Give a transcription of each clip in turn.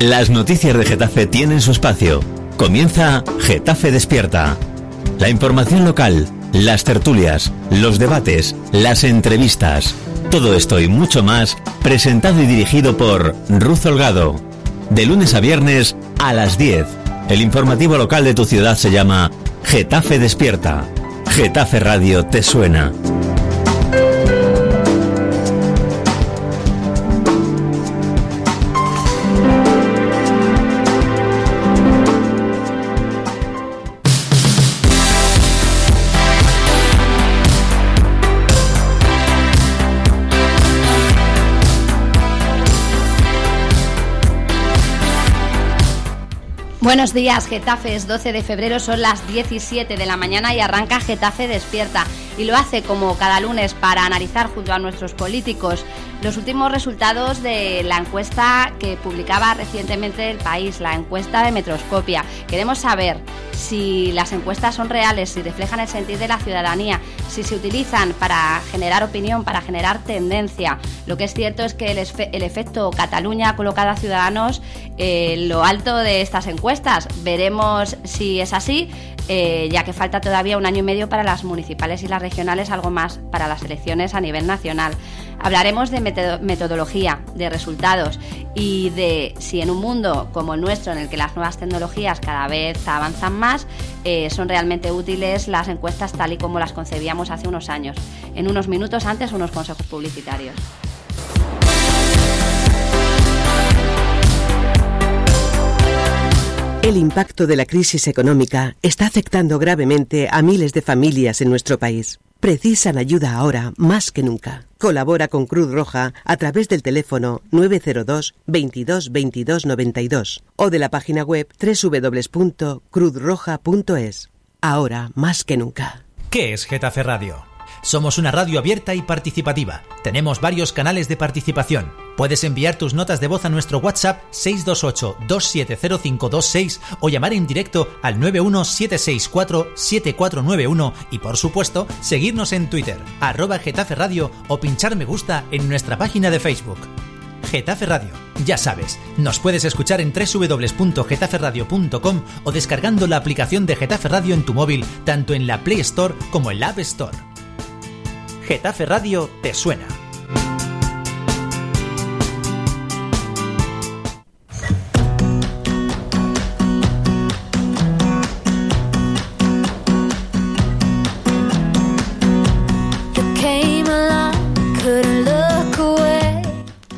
Las noticias de Getafe tienen su espacio. Comienza Getafe Despierta. La información local, las tertulias, los debates, las entrevistas. Todo esto y mucho más presentado y dirigido por Ruz Holgado. De lunes a viernes a las 10. El informativo local de tu ciudad se llama Getafe Despierta. Getafe Radio te suena. Buenos días, Getafe es 12 de febrero, son las 17 de la mañana y arranca Getafe Despierta. Y lo hace como cada lunes para analizar junto a nuestros políticos los últimos resultados de la encuesta que publicaba recientemente el país, la encuesta de Metroscopia. Queremos saber si las encuestas son reales, si reflejan el sentir de la ciudadanía, si se utilizan para generar opinión, para generar tendencia. Lo que es cierto es que el, efecto Cataluña ha colocado a Ciudadanos en lo alto de estas encuestas. Veremos si es así. Eh, ya que falta todavía un año y medio para las municipales y las regionales, algo más para las elecciones a nivel nacional. Hablaremos de metodología, de resultados y de si en un mundo como el nuestro, en el que las nuevas tecnologías cada vez avanzan más, eh, son realmente útiles las encuestas tal y como las concebíamos hace unos años. En unos minutos antes, unos consejos publicitarios. El impacto de la crisis económica está afectando gravemente a miles de familias en nuestro país. Precisan ayuda ahora más que nunca. Colabora con Cruz Roja a través del teléfono 902 22 22 92 o de la página web www.cruzroja.es. Ahora más que nunca. ¿Qué es Getafe Radio? Somos una radio abierta y participativa. Tenemos varios canales de participación. Puedes enviar tus notas de voz a nuestro WhatsApp 628-270526 o llamar en directo al 91764-7491 y por supuesto seguirnos en Twitter, arroba Getafe Radio o pinchar me gusta en nuestra página de Facebook. Getafe Radio. Ya sabes, nos puedes escuchar en www.getaferradio.com o descargando la aplicación de Getafe Radio en tu móvil, tanto en la Play Store como en la App Store. Getafe Radio te suena.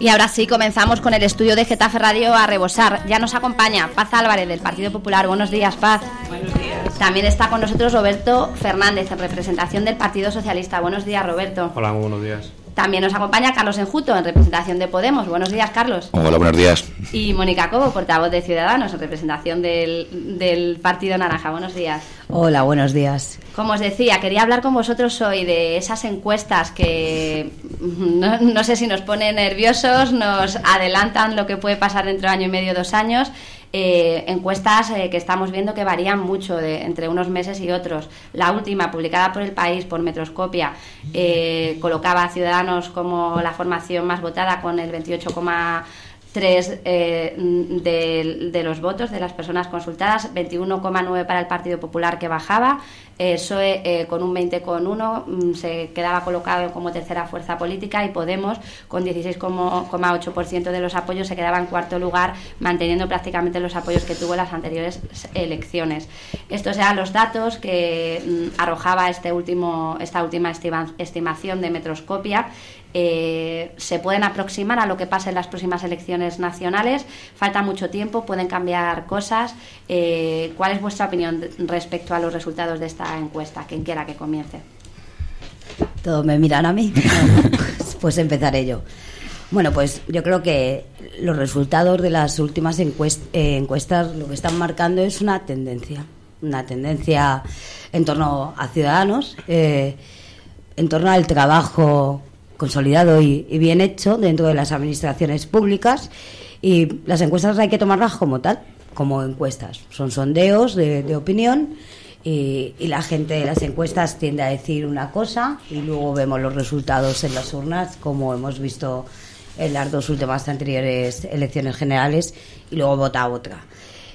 Y ahora sí, comenzamos con el estudio de Getafe Radio a rebosar. Ya nos acompaña Paz Álvarez del Partido Popular. Buenos días, Paz. Buenos días. También está con nosotros Roberto Fernández, en representación del Partido Socialista. Buenos días, Roberto. Hola, muy buenos días. También nos acompaña Carlos Enjuto, en representación de Podemos. Buenos días, Carlos. Hola, buenos días. Y Mónica Cobo, portavoz de Ciudadanos, en representación del, del, Partido Naranja. Buenos días. Hola, buenos días. Como os decía, quería hablar con vosotros hoy de esas encuestas que no, no sé si nos ponen nerviosos, nos adelantan lo que puede pasar dentro de año y medio, dos años eh, encuestas eh, que estamos viendo que varían mucho de, entre unos meses y otros. La última, publicada por el país, por Metroscopia, eh, colocaba a Ciudadanos como la formación más votada con el 28,5% tres eh, de, los votos de las personas consultadas, 21,9 para el Partido Popular que bajaba, PSOE eh, con un 20,1 mm, se quedaba colocado como tercera fuerza política y Podemos con 16,8% de los apoyos se quedaba en cuarto lugar, manteniendo prácticamente los apoyos que tuvo en las anteriores elecciones. Estos eran los datos que mm, arrojaba este último, esta última estimación de Metroscopia eh, se pueden aproximar a lo que pase en las próximas elecciones nacionales. Falta mucho tiempo, pueden cambiar cosas. Eh, ¿Cuál es vuestra opinión respecto a los resultados de esta encuesta? Quien quiera que comience. Todos me miran a mí. pues, pues empezaré yo. Bueno, pues yo creo que los resultados de las últimas eh, encuestas lo que están marcando es una tendencia, una tendencia en torno a ciudadanos, en torno al trabajo consolidado y, bien hecho dentro de las administraciones públicas y las encuestas hay que tomarlas como tal, como encuestas. Son sondeos de, opinión y, la gente de las encuestas tiende a decir una cosa y luego vemos los resultados en las urnas como hemos visto en las dos últimas anteriores elecciones generales y luego vota otra.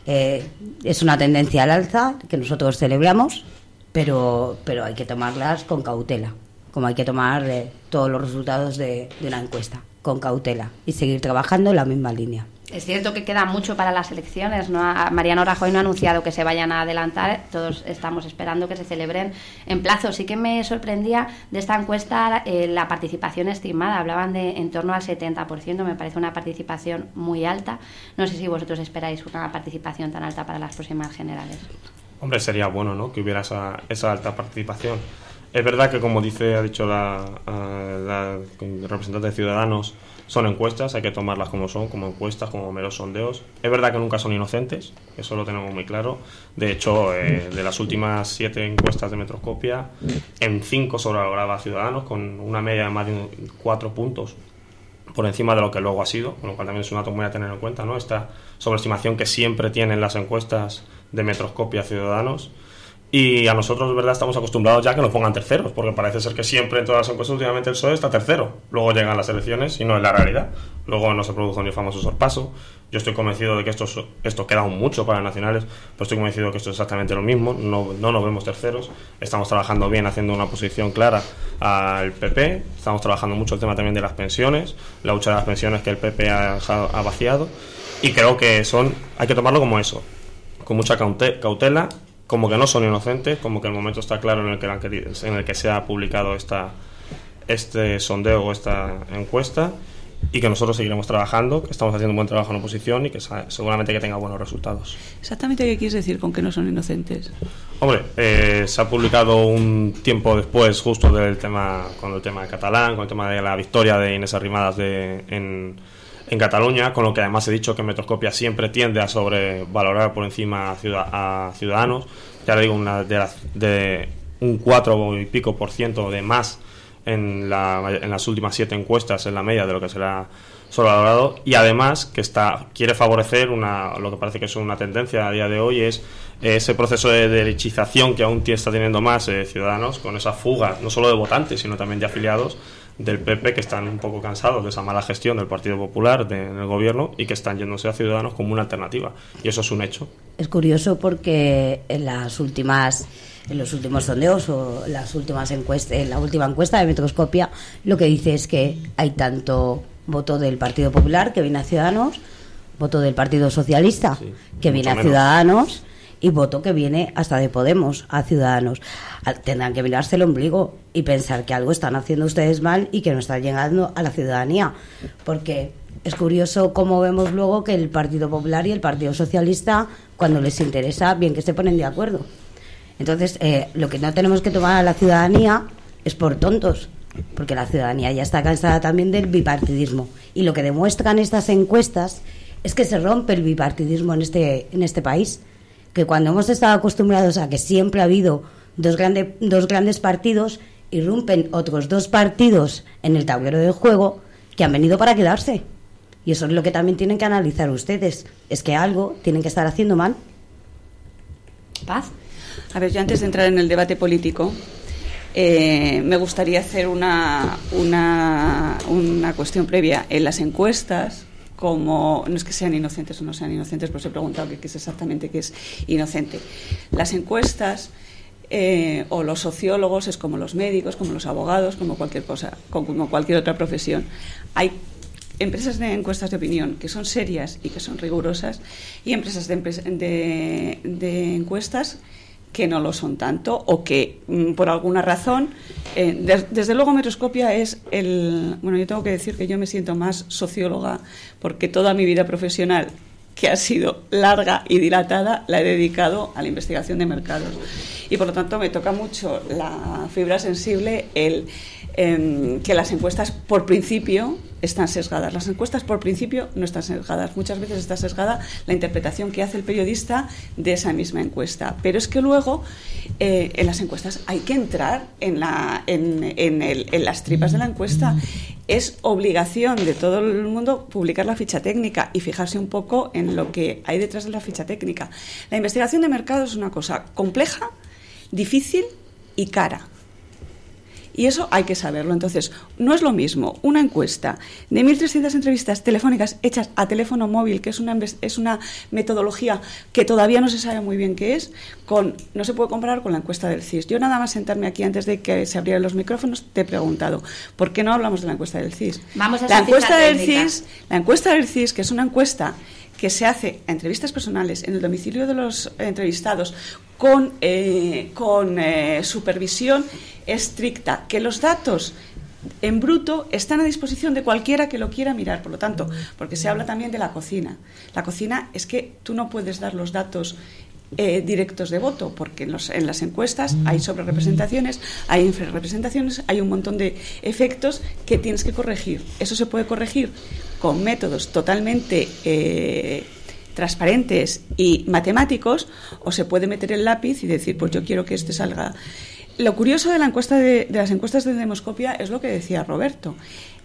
Eh, es una tendencia al alza que nosotros celebramos, pero, pero hay que tomarlas con cautela, como hay que tomar eh, todos los resultados de, de una encuesta, con cautela y seguir trabajando en la misma línea. Es cierto que queda mucho para las elecciones. ¿no? Mariano Rajoy no ha anunciado que se vayan a adelantar. Todos estamos esperando que se celebren en plazo. Sí que me sorprendía de esta encuesta eh, la participación estimada. Hablaban de en torno al 70%. Me parece una participación muy alta. No sé si vosotros esperáis una participación tan alta para las próximas generales. Hombre, sería bueno ¿no? que hubiera esa, alta participación. Es verdad que, como dice, ha dicho la, la representante de Ciudadanos, son encuestas, hay que tomarlas como son, como encuestas, como meros sondeos. Es verdad que nunca son inocentes, eso lo tenemos muy claro. De hecho, eh, de las últimas siete encuestas de Metroscopia, en cinco sobrevaloraba Ciudadanos, con una media de más de cuatro puntos por encima de lo que luego ha sido, con lo cual también es un dato muy a tener en cuenta, ¿no? Esta sobreestimación que siempre tienen las encuestas de Metroscopia Ciudadanos. Y a nosotros, verdad, estamos acostumbrados ya que nos pongan terceros, porque parece ser que siempre en todas las encuestas últimamente el PSOE está tercero. Luego llegan las elecciones y no es la realidad. Luego no se produjo ni el famoso sorpaso. Yo estoy convencido de que esto, esto queda mucho para nacionales, pero estoy convencido de que esto es exactamente lo mismo. No, no nos vemos terceros. Estamos trabajando bien, haciendo una posición clara al PP. Estamos trabajando mucho el tema también de las pensiones, la lucha de las pensiones que el PP ha, ha vaciado. Y creo que son, hay que tomarlo como eso, con mucha cautela como que no son inocentes, como que el momento está claro en el que, en el que se ha publicado esta, este sondeo o esta encuesta y que nosotros seguiremos trabajando, que estamos haciendo un buen trabajo en oposición y que seguramente que tenga buenos resultados. Exactamente qué quieres decir con que no son inocentes. Hombre, eh, se ha publicado un tiempo después, justo del tema, con el tema de catalán, con el tema de la victoria de Inés Arrimadas de, en, en Cataluña, con lo que además he dicho que Metroscopia siempre tiende a sobrevalorar por encima a, ciudadanos. Ya le digo, una de, de un 4 y pico por ciento de más en, la, en las últimas siete encuestas en la media de lo que será sobrevalorado y además que está quiere favorecer una, lo que parece que es una tendencia a día de hoy es ese proceso de derechización que aún está teniendo más eh, ciudadanos con esa fuga no solo de votantes sino también de afiliados del PP que están un poco cansados de esa mala gestión del Partido Popular de, en el gobierno y que están yéndose a Ciudadanos como una alternativa. Y eso es un hecho. Es curioso porque en las últimas en los últimos sondeos o las últimas encuestas, en la última encuesta de Metroscopia, lo que dice es que hay tanto voto del Partido Popular que viene a Ciudadanos, voto del Partido Socialista que viene a Ciudadanos y voto que viene hasta de Podemos a Ciudadanos. Tendrán que mirarse el ombligo y pensar que algo están haciendo ustedes mal y que no está llegando a la ciudadanía. Porque es curioso cómo vemos luego que el Partido Popular y el Partido Socialista, cuando les interesa, bien que se ponen de acuerdo. Entonces, eh, lo que no tenemos que tomar a la ciudadanía es por tontos, porque la ciudadanía ya está cansada también del bipartidismo. Y lo que demuestran estas encuestas es que se rompe el bipartidismo en este, en este país que cuando hemos estado acostumbrados a que siempre ha habido dos, grandes dos grandes partidos, irrumpen otros dos partidos en el tablero del juego que han venido para quedarse. Y eso es lo que también tienen que analizar ustedes. Es que algo tienen que estar haciendo mal. Paz. A ver, yo antes de entrar en el debate político, eh, me gustaría hacer una, una, una cuestión previa. En las encuestas, como no es que sean inocentes o no sean inocentes, pero os he preguntado qué es exactamente qué es inocente. Las encuestas eh, o los sociólogos es como los médicos, como los abogados, como cualquier cosa, como cualquier otra profesión. Hay empresas de encuestas de opinión que son serias y que son rigurosas y empresas de, de encuestas que no lo son tanto o que mm, por alguna razón, eh, desde luego Metroscopia es el, bueno, yo tengo que decir que yo me siento más socióloga porque toda mi vida profesional que ha sido larga y dilatada, la he dedicado a la investigación de mercados. Y por lo tanto me toca mucho la fibra sensible el Em, que las encuestas por principio están sesgadas. Las encuestas por principio no están sesgadas. Muchas veces está sesgada la interpretación que hace el periodista de esa misma encuesta. Pero es que luego eh, en las encuestas hay que entrar en, en las tripas de la encuesta. Es obligación de todo el mundo publicar la ficha técnica y fijarse un poco en lo que hay detrás de la ficha técnica. La investigación de mercado es una cosa compleja, difícil y cara Y eso hay que saberlo. Entonces, no es lo mismo una encuesta de 1.300 entrevistas telefónicas hechas a teléfono móvil, que es una, es una metodología que todavía no se sabe muy bien qué es, con, no se puede comparar con la encuesta del CIS. Yo nada más sentarme aquí antes de que se abrieran los micrófonos, te he preguntado, ¿por qué no hablamos de la encuesta del CIS? Vamos a la encuesta del CIS, la encuesta del CIS, que es una encuesta que se hace a entrevistas personales en el domicilio de los entrevistados con, eh, con eh, supervisión estricta, que los datos en bruto están a disposición de cualquiera que lo quiera mirar, por lo tanto, porque se habla también de la cocina. La cocina es que tú no puedes dar los datos eh, directos de voto, porque en, los, en las encuestas hay sobrerepresentaciones, hay infrarrepresentaciones, hay un montón de efectos que tienes que corregir. Eso se puede corregir con métodos totalmente transparentes y matemáticos, o se puede meter el lápiz y decir, pues yo quiero que este salga. Lo curioso de la encuesta de, las encuestas de demoscopia es lo que decía Roberto,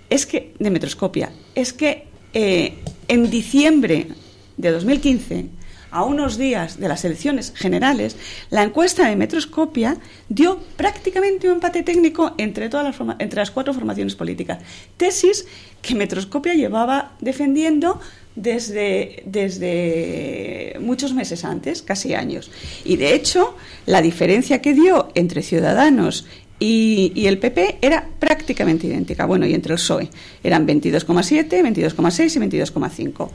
es que de metroscopia, es que eh, en diciembre de 2015 a unos días de las elecciones generales, la encuesta de Metroscopia dio prácticamente un empate técnico entre, todas las, entre las cuatro formaciones políticas. Tesis que Metroscopia llevaba defendiendo desde, desde muchos meses antes, casi años. Y de hecho, la diferencia que dio entre Ciudadanos y, y, el PP era prácticamente idéntica. Bueno, y entre el PSOE eran 22,7, 22,6 y 22,5.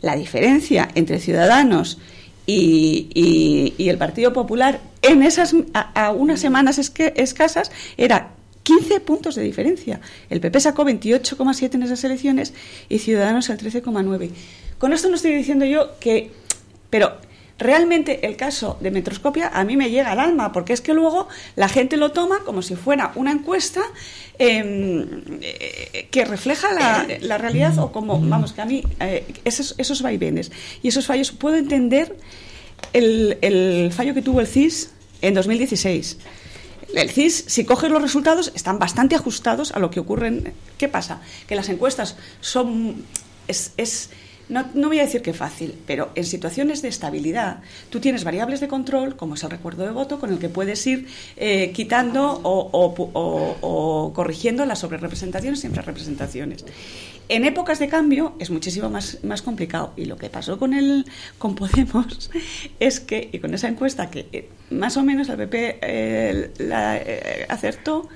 La diferencia entre Ciudadanos y, el Partido Popular en esas a, unas semanas escasas era 15 puntos de diferencia. El PP sacó 28,7 en esas elecciones y Ciudadanos el 13,9. Con esto no estoy diciendo yo que... Pero realmente el caso de Metroscopia a mí me llega al alma, porque es que luego la gente lo toma como si fuera una encuesta em, eh, que refleja la, realidad o como, vamos, que a mí eh, esos, esos vaivenes y esos fallos, puedo entender el, el fallo que tuvo el CIS en 2016 el CIS, si coges los resultados, están bastante ajustados a lo que ocurre. ¿Qué pasa? Que las encuestas son. Es, es, no, voy a decir que fácil, pero en situaciones de estabilidad tú tienes variables de control, como es el recuerdo de voto, con el que puedes ir eh, quitando o, corrigiendo las sobrerepresentaciones y infrarrepresentaciones. En épocas de cambio es muchísimo más, más complicado. Y lo que pasó con, el, con Podemos es que, y con esa encuesta que eh, más o menos el PP eh, la, acertó,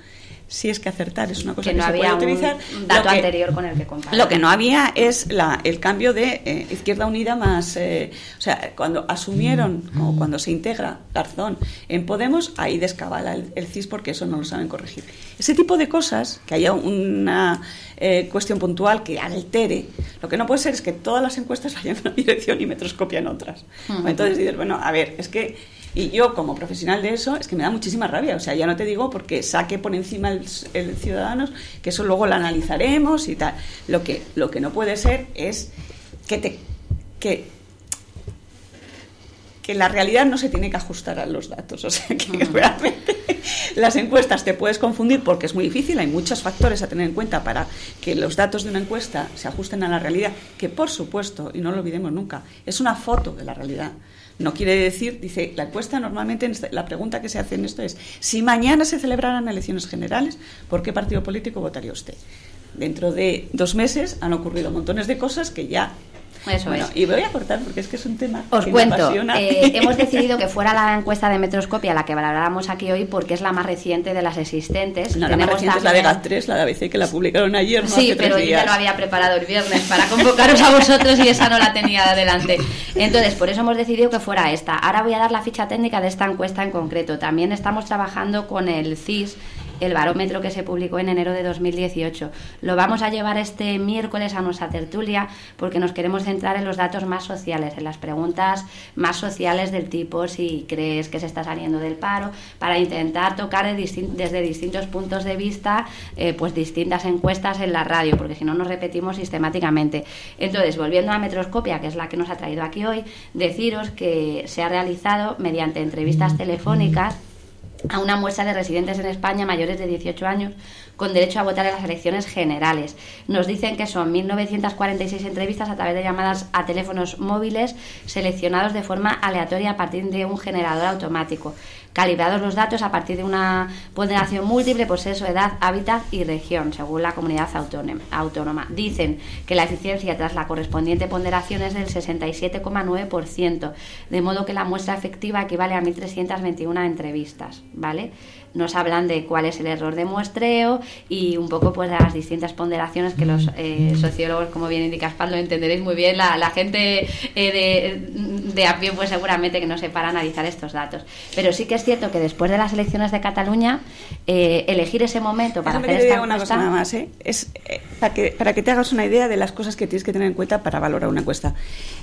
si es que acertar es una cosa que, no se había puede utilizar. Un dato anterior con el que comparar. Lo que no había es la, el cambio de eh, Izquierda Unida más. Eh, o sea, cuando asumieron, o cuando se integra Garzón en Podemos, ahí descabala el, CIS porque eso no lo saben corregir. Ese tipo de cosas, que haya una eh, cuestión puntual que altere, lo que no puede ser es que todas las encuestas vayan en una dirección y metroscopia en otras. Entonces dices, bueno, a ver, es que y yo, como profesional de eso, es que me da muchísima rabia. O sea, ya no te digo porque saque por encima el, el Ciudadanos, que eso luego lo analizaremos y tal. Lo que, lo que no puede ser es que te. que que la realidad no se tiene que ajustar a los datos. O sea, que realmente las encuestas te puedes confundir porque es muy difícil, hay muchos factores a tener en cuenta para que los datos de una encuesta se ajusten a la realidad, que por supuesto, y no lo olvidemos nunca, es una foto de la realidad. No quiere decir, dice, la encuesta normalmente, este, la pregunta que se hace en esto es, si mañana se celebraran elecciones generales, ¿por qué partido político votaría usted? Dentro de dos meses han ocurrido montones de cosas que ya eso bueno, Y voy a cortar porque es que es un tema Os que cuento, me eh, hemos decidido que fuera la encuesta de Metroscopia la que valoráramos aquí hoy porque es la más reciente de las existentes. No, la más reciente es la de GAT3, la de ABC, que la publicaron ayer. No sí, hace pero tres yo ya lo había preparado el viernes para convocaros a vosotros y esa no la tenía adelante. Entonces, por eso hemos decidido que fuera esta. Ahora voy a dar la ficha técnica de esta encuesta en concreto. También estamos trabajando con el CIS el barómetro que se publicó en enero de 2018. Lo vamos a llevar este miércoles a nuestra tertulia porque nos queremos centrar en los datos más sociales, en las preguntas más sociales del tipo si crees que se está saliendo del paro, para intentar tocar desde distintos puntos de vista eh, pues distintas encuestas en la radio, porque si no nos repetimos sistemáticamente. Entonces, volviendo a Metroscopia, que es la que nos ha traído aquí hoy, deciros que se ha realizado mediante entrevistas telefónicas a una muestra de residentes en España mayores de 18 años con derecho a votar en las elecciones generales. Nos dicen que son 1.946 entrevistas a través de llamadas a teléfonos móviles seleccionados de forma aleatoria a partir de un generador automático calibrados los datos a partir de una ponderación múltiple por sexo, edad, hábitat y región, según la comunidad autónoma. Dicen que la eficiencia tras la correspondiente ponderación es del 67,9%, de modo que la muestra efectiva equivale a 1.321 entrevistas, ¿vale? Nos hablan de cuál es el error de muestreo y un poco pues de las distintas ponderaciones que los eh, sociólogos, como bien indica lo entenderéis muy bien. La, la gente eh, de, de, a pie pues seguramente que no se para analizar estos datos. Pero sí que es cierto que después de las elecciones de Cataluña, eh, elegir ese momento para hacer esta una cosa nada más, es para que, para que te hagas una idea de las cosas que tienes que tener en cuenta para valorar una encuesta.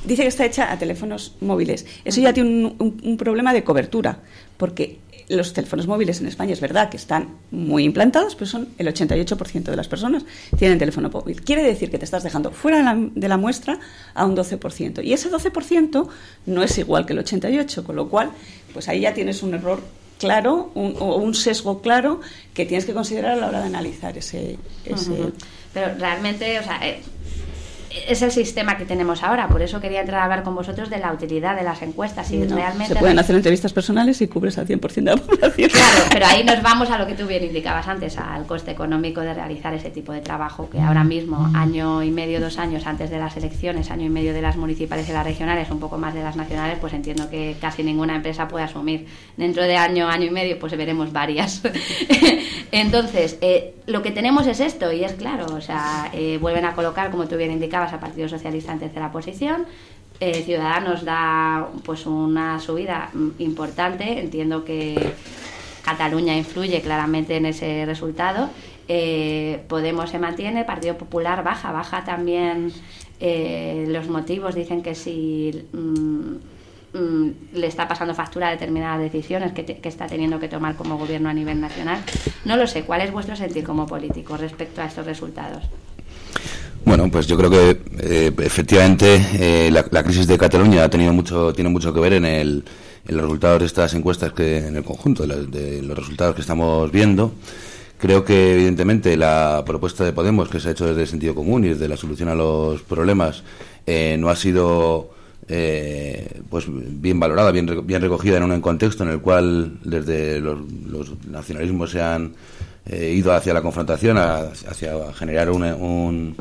Dice que está hecha a teléfonos móviles. Eso ya tiene un, un problema de cobertura, porque los teléfonos móviles en España es verdad que están muy implantados, pero son el 88% de las personas tienen teléfono móvil. Quiere decir que te estás dejando fuera de la, muestra a un 12%. Y ese 12% no es igual que el 88%, con lo cual, pues ahí ya tienes un error claro o un sesgo claro que tienes que considerar a la hora de analizar ese... Pero realmente, o sea, eh, es el sistema que tenemos ahora. Por eso quería entrar a hablar con vosotros de la utilidad de las encuestas. Y realmente se pueden hacer entrevistas personales y cubres al 100% de la población. Claro, pero ahí nos vamos a lo que tú bien indicabas antes, al coste económico de realizar ese tipo de trabajo, que ahora mismo, año y medio, dos años antes de las elecciones, año y medio de las municipales y las regionales, un poco más de las nacionales, pues entiendo que casi ninguna empresa puede asumir. Dentro de año, año y medio, pues veremos varias. Entonces, eh, lo que tenemos es esto, y es claro, o sea, eh, vuelven a colocar, como tú bien indicabas, a Partido Socialista en tercera posición. Eh, Ciudadanos da pues una subida importante, entiendo que Cataluña influye claramente en ese resultado. Podemos se mantiene, Partido Popular baja, baja también los motivos, dicen que si mm, Mm, le está pasando factura a determinadas decisiones que, está teniendo que tomar como gobierno a nivel nacional. No lo sé, ¿cuál es vuestro sentir como político respecto a estos resultados? Bueno, pues yo creo que eh, efectivamente eh, la, crisis de Cataluña ha tenido mucho, tiene mucho que ver en, el, en los resultados de estas encuestas que en el conjunto de, los resultados que estamos viendo. Creo que evidentemente la propuesta de Podemos que se ha hecho desde el sentido común y desde la solución a los problemas eh, no ha sido eh, pues bien valorada, bien, bien recogida en un contexto en el cual desde los, nacionalismos se han eh, ido hacia la confrontación, hacia generar un, un,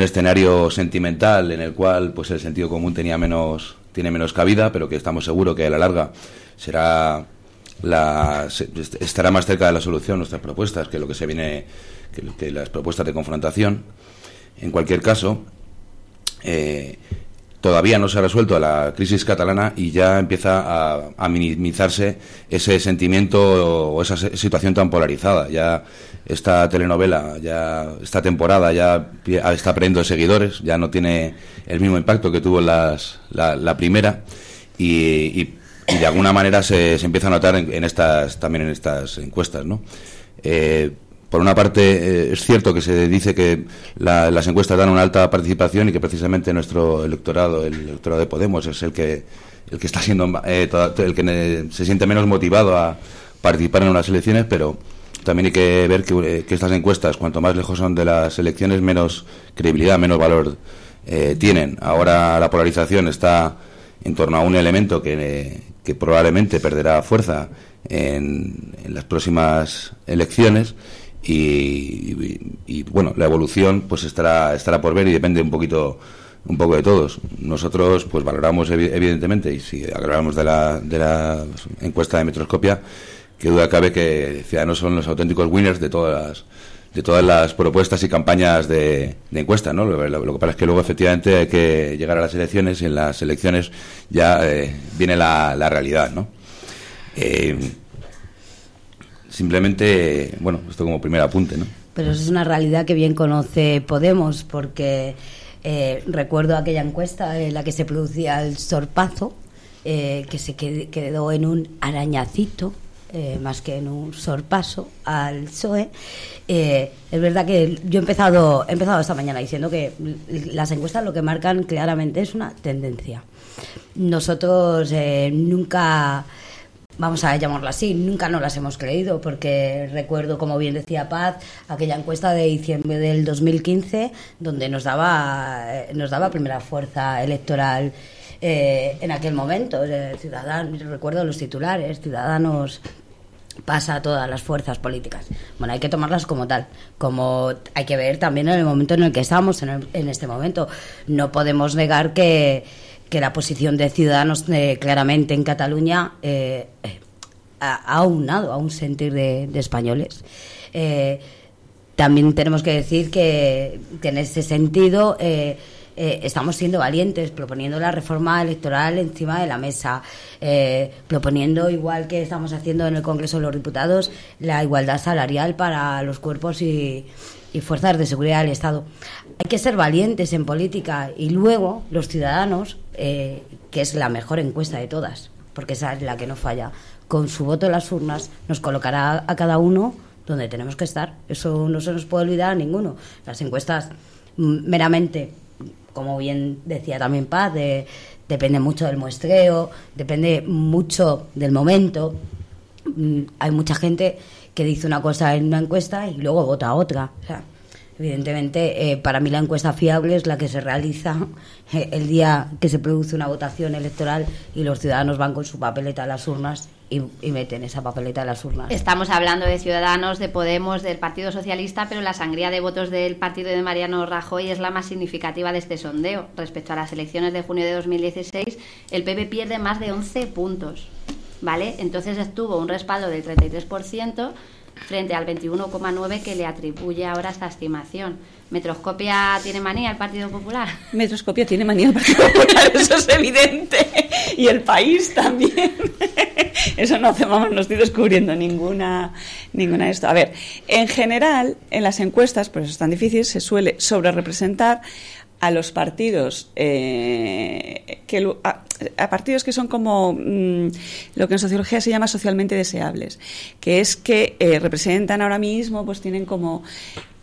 escenario sentimental en el cual pues el sentido común tenía menos tiene menos cabida, pero que estamos seguros que a la larga será la, estará más cerca de la solución nuestras propuestas que lo que se viene que, las propuestas de confrontación. En cualquier caso, eh, todavía no se ha resuelto la crisis catalana y ya empieza a, minimizarse ese sentimiento o esa situación tan polarizada. Ya esta telenovela, ya esta temporada ya está perdiendo seguidores, ya no tiene el mismo impacto que tuvo las, la, primera y, de alguna manera se, empieza a notar en, estas también en estas encuestas, ¿no? Eh, por una parte, eh, es cierto que se dice que las encuestas dan una alta participación y que precisamente nuestro electorado, el electorado de Podemos, es el que el que está siendo eh, el que se siente menos motivado a participar en unas elecciones, pero también hay que ver que, estas encuestas, cuanto más lejos son de las elecciones, menos credibilidad, menos valor eh, tienen. Ahora la polarización está en torno a un elemento que, que probablemente perderá fuerza en, las próximas elecciones y, bueno, la evolución pues estará, estará por ver y depende un poquito un poco de todos. Nosotros pues valoramos evidentemente y si hablamos de la, de la encuesta de Metroscopia, que duda cabe que Ciudadanos son los auténticos winners de todas las, de todas las propuestas y campañas de, encuesta, ¿no? Lo, que pasa es que luego efectivamente hay que llegar a las elecciones y en las elecciones ya eh, viene la, la realidad, ¿no? Eh, Simplemente, bueno, esto como primer apunte, ¿no? Pero eso es una realidad que bien conoce Podemos, porque eh, recuerdo aquella encuesta en la que se producía el sorpazo, eh, que se quedó en un arañacito, eh, más que en un sorpaso al PSOE. es verdad que yo he empezado, he empezado esta mañana diciendo que las encuestas lo que marcan claramente es una tendencia. Nosotros nunca vamos a llamarlo así, nunca nos las hemos creído, porque recuerdo, como bien decía Paz, aquella encuesta de diciembre del 2015, donde nos daba, eh, nos daba primera fuerza electoral eh, en aquel momento. Ciudadanos, recuerdo los titulares, Ciudadanos pasa a todas las fuerzas políticas. Bueno, hay que tomarlas como tal, como hay que ver también en el momento en el que estamos, en, en este momento. No podemos negar que, que la posición de Ciudadanos eh, claramente en Cataluña eh, eh, ha aunado a un sentir de, españoles. también tenemos que decir que, que en ese sentido eh, estamos siendo valientes, proponiendo la reforma electoral encima de la mesa, eh, proponiendo, igual que estamos haciendo en el Congreso de los Diputados, la igualdad salarial para los cuerpos y, fuerzas de seguridad del Estado. Hay que ser valientes en política y luego los ciudadanos, eh, que es la mejor encuesta de todas, porque esa es la que no falla, con su voto en las urnas nos colocará a cada uno donde tenemos que estar. Eso no se nos puede olvidar a ninguno. Las encuestas mm, meramente como bien decía también Paz, depende mucho del muestreo, depende mucho del momento. Mm, hay mucha gente que dice una cosa en una encuesta y luego vota otra. evidentemente, eh, para mí la encuesta fiable es la que se realiza el día que se produce una votación electoral y los ciudadanos van con su papeleta a las urnas y, meten esa papeleta en las urnas. Estamos hablando de Ciudadanos, de Podemos, del Partido Socialista, pero la sangría de votos del partido de Mariano Rajoy es la más significativa de este sondeo. Respecto a las elecciones de junio de 2016, el PP pierde más de 11 puntos. ¿Vale? Entonces estuvo un respaldo del 33% frente al 21,9% que le atribuye ahora esta estimación. ¿Metroscopia tiene manía el Partido Popular? Metroscopia tiene manía el Partido Popular, eso es evidente. Y el país también. Eso no hacemos, no estoy descubriendo ninguna, ninguna de esto. A ver, en general, en las encuestas, pues es tan difícil, se suele sobre representar a los partidos eh, que a, partidos que son como mm, lo que en sociología se llama socialmente deseables que es que eh, representan ahora mismo pues tienen como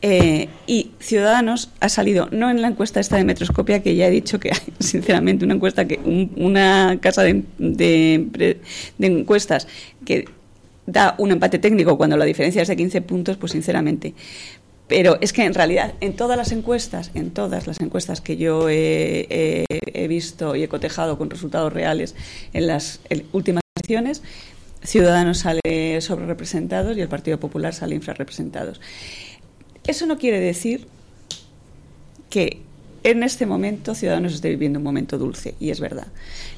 eh, y Ciudadanos ha salido no en la encuesta esta de Metroscopia que ya he dicho que hay sinceramente una encuesta que una casa de, de encuestas que da un empate técnico cuando la diferencia es de 15 puntos, pues sinceramente pero es que en realidad, en todas las encuestas, en todas las encuestas que yo he, visto y he cotejado con resultados reales en las últimas elecciones, Ciudadanos sale sobre representados y el Partido Popular sale infrarrepresentados. Eso no quiere decir que en este momento Ciudadanos esté viviendo un momento dulce, y es verdad.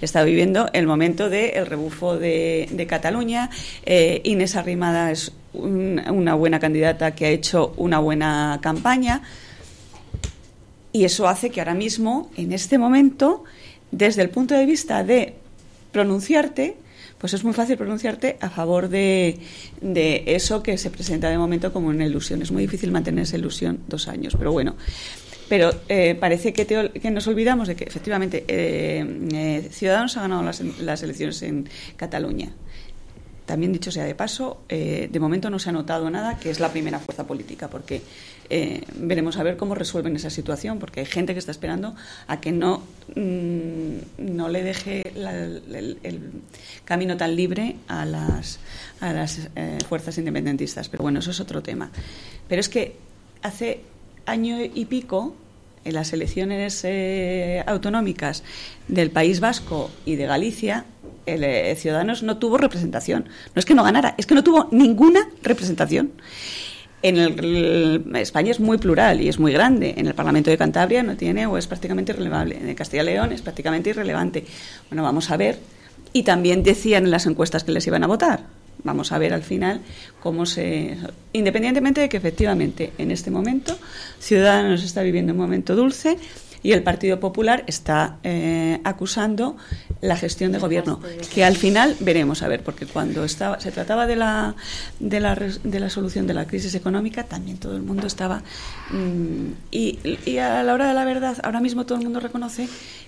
Está viviendo el momento del rebufo de, Cataluña. Eh, Inés Arrimada es una buena candidata que ha hecho una buena campaña. Y eso hace que ahora mismo, en este momento, desde el punto de vista de pronunciarte, pues es muy fácil pronunciarte a favor de, de, eso que se presenta de momento como una ilusión. Es muy difícil mantener esa ilusión dos años, pero bueno, pero eh, parece que, que, nos olvidamos de que efectivamente eh, eh, Ciudadanos ha ganado las, las, elecciones en Cataluña. También dicho sea de paso, de momento no se ha notado nada que es la primera fuerza política, porque veremos a ver cómo resuelven esa situación, porque hay gente que está esperando a que no, mm, no le deje el, camino tan libre a las, a las fuerzas independentistas. Pero bueno, eso es otro tema. Pero es que hace año y pico, en las elecciones eh, autonómicas del País Vasco y de Galicia, el eh, Ciudadanos no tuvo representación. No es que no ganara, es que no tuvo ninguna representación. En el, España es muy plural y es muy grande. En el Parlamento de Cantabria no tiene o es prácticamente irrelevable. En Castilla y León es prácticamente irrelevante. Bueno, vamos a ver. Y también decían en las encuestas que les iban a votar vamos a ver al final cómo se. Independientemente de que efectivamente en este momento Ciudadanos está viviendo un momento dulce y el Partido Popular está eh, acusando la gestión de gobierno, que al final veremos, a ver, porque cuando estaba, se trataba de la, de, la, de la solución de la crisis económica, también todo el mundo estaba. Mm, y, y a la hora de la verdad, ahora mismo todo el mundo reconoce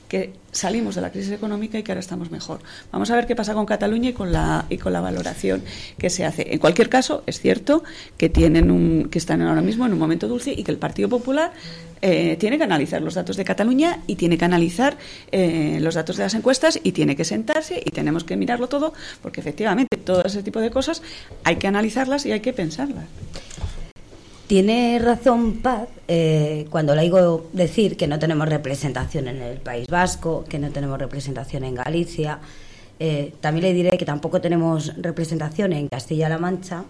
que salimos de la crisis económica y que ahora estamos mejor. Vamos a ver qué pasa con Cataluña y con la y con la valoración que se hace. En cualquier caso, es cierto que tienen un, que están ahora mismo en un momento dulce y que el Partido Popular eh, tiene que analizar los datos de Cataluña y tiene que analizar eh, los datos de las encuestas y tiene que sentarse y tenemos que mirarlo todo porque efectivamente todo ese tipo de cosas hay que analizarlas y hay que pensarlas. Tiene razón Paz eh, cuando le digo decir que no tenemos representación en el País Vasco, que no tenemos representación en Galicia. Eh, también le diré que tampoco tenemos representación en Castilla-La Mancha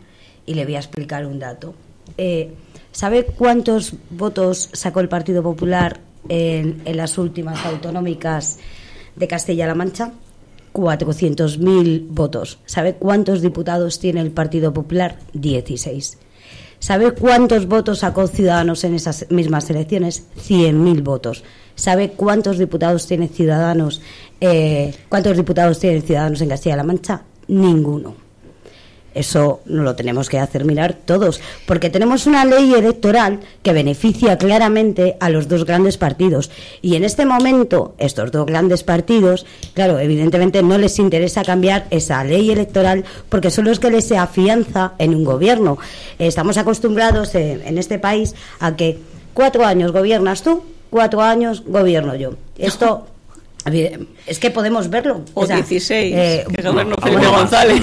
y le voy a explicar un dato. Eh, ¿Sabe cuántos votos sacó el Partido Popular en, en las últimas autonómicas de Castilla-La Mancha? 400.000 votos. ¿Sabe cuántos diputados tiene el Partido Popular? 16. ¿Sabe cuántos votos sacó Ciudadanos en esas mismas elecciones? 100.000 votos. ¿Sabe cuántos diputados tiene Ciudadanos? Eh, ¿Cuántos diputados tienen Ciudadanos en Castilla-La Mancha? Ninguno. Eso no lo tenemos que hacer mirar todos, porque tenemos una ley electoral que beneficia claramente a los dos grandes partidos. Y en este momento, estos dos grandes partidos, claro, evidentemente no les interesa cambiar esa ley electoral porque son los que les se afianza en un gobierno. Estamos acostumbrados en, este país a que cuatro años gobiernas tú, cuatro años gobierno yo. Esto es que podemos verlo. O, 16, eh, que gobernó Felipe González.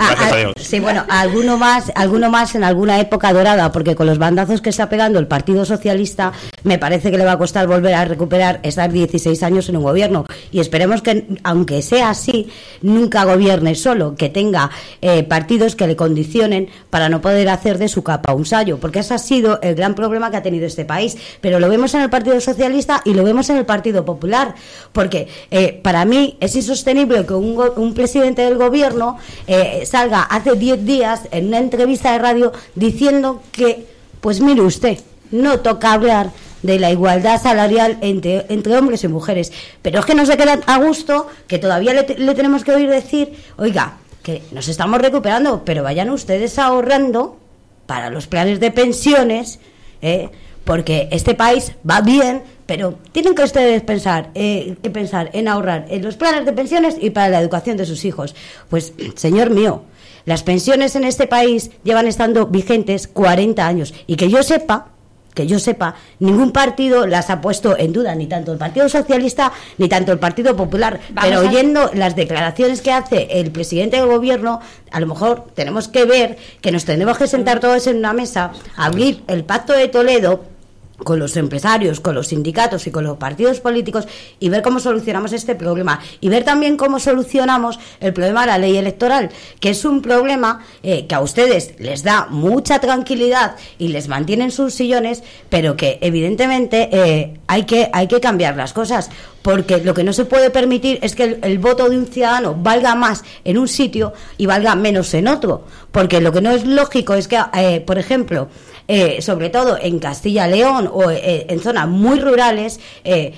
sí, bueno, alguno más, alguno más en alguna época dorada, porque con los bandazos que está pegando el Partido Socialista, me parece que le va a costar volver a recuperar estar 16 años en un gobierno. Y esperemos que, aunque sea así, nunca gobierne solo, que tenga eh, partidos que le condicionen para no poder hacer de su capa un sallo, porque ese ha sido el gran problema que ha tenido este país. Pero lo vemos en el Partido Socialista y lo vemos en el Partido Popular porque eh, para mí es insostenible que un, un presidente del gobierno eh, salga hace 10 días en una entrevista de radio diciendo que, pues mire usted, no toca hablar de la igualdad salarial entre, hombres y mujeres. Pero es que no se queda a gusto que todavía le, le tenemos que oír decir, oiga, que nos estamos recuperando, pero vayan ustedes ahorrando para los planes de pensiones, ¿eh? porque este país va bien, pero tienen que ustedes pensar, eh, que pensar en ahorrar en los planes de pensiones y para la educación de sus hijos. Pues, señor mío, las pensiones en este país llevan estando vigentes 40 años y que yo sepa, que yo sepa, ningún partido las ha puesto en duda, ni tanto el Partido Socialista ni tanto el Partido Popular. pero oyendo las declaraciones que hace el presidente del gobierno, a lo mejor tenemos que ver que nos tenemos que sentar todos en una mesa, abrir el pacto de Toledo con los empresarios, con los sindicatos y con los partidos políticos y ver cómo solucionamos este problema. Y ver también cómo solucionamos el problema de la ley electoral, que es un problema eh, que a ustedes les da mucha tranquilidad y les mantiene en sus sillones, pero que evidentemente eh, hay, que, hay que cambiar las cosas, porque lo que no se puede permitir es que el, voto de un ciudadano valga más en un sitio y valga menos en otro, porque lo que no es lógico es que, eh, por ejemplo, eh, sobre todo en Castilla-León o eh, en zonas muy rurales, eh,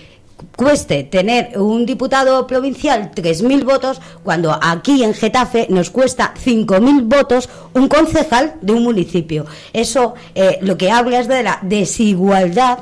cueste tener un diputado provincial 3.000 votos, cuando aquí en Getafe nos cuesta 5.000 votos un concejal de un municipio. Eso lo que habla es de la desigualdad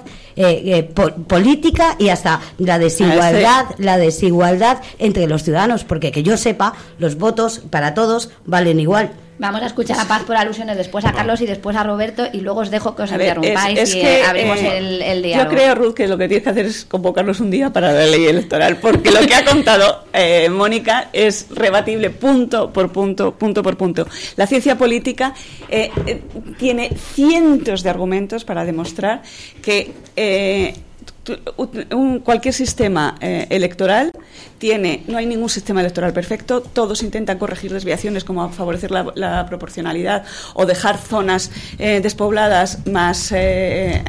política y hasta la desigualdad, la desigualdad entre los ciudadanos, porque que yo sepa, los votos para todos valen igual. Vamos a escuchar a Paz por alusiones, después a Carlos y después a Roberto y luego os dejo que os interrumpáis y eh, abrimos eh, el, el, diálogo. Yo creo, Ruth, que lo que tienes que hacer es convocarnos un día para la ley electoral, porque lo que ha contado eh, Mónica es rebatible punto por punto, punto por punto. La ciencia política tiene cientos de argumentos para demostrar que un, cualquier sistema eh, electoral tiene, no hay ningún sistema electoral perfecto, todos intentan corregir desviaciones como favorecer la, proporcionalidad o dejar zonas eh, despobladas más, eh,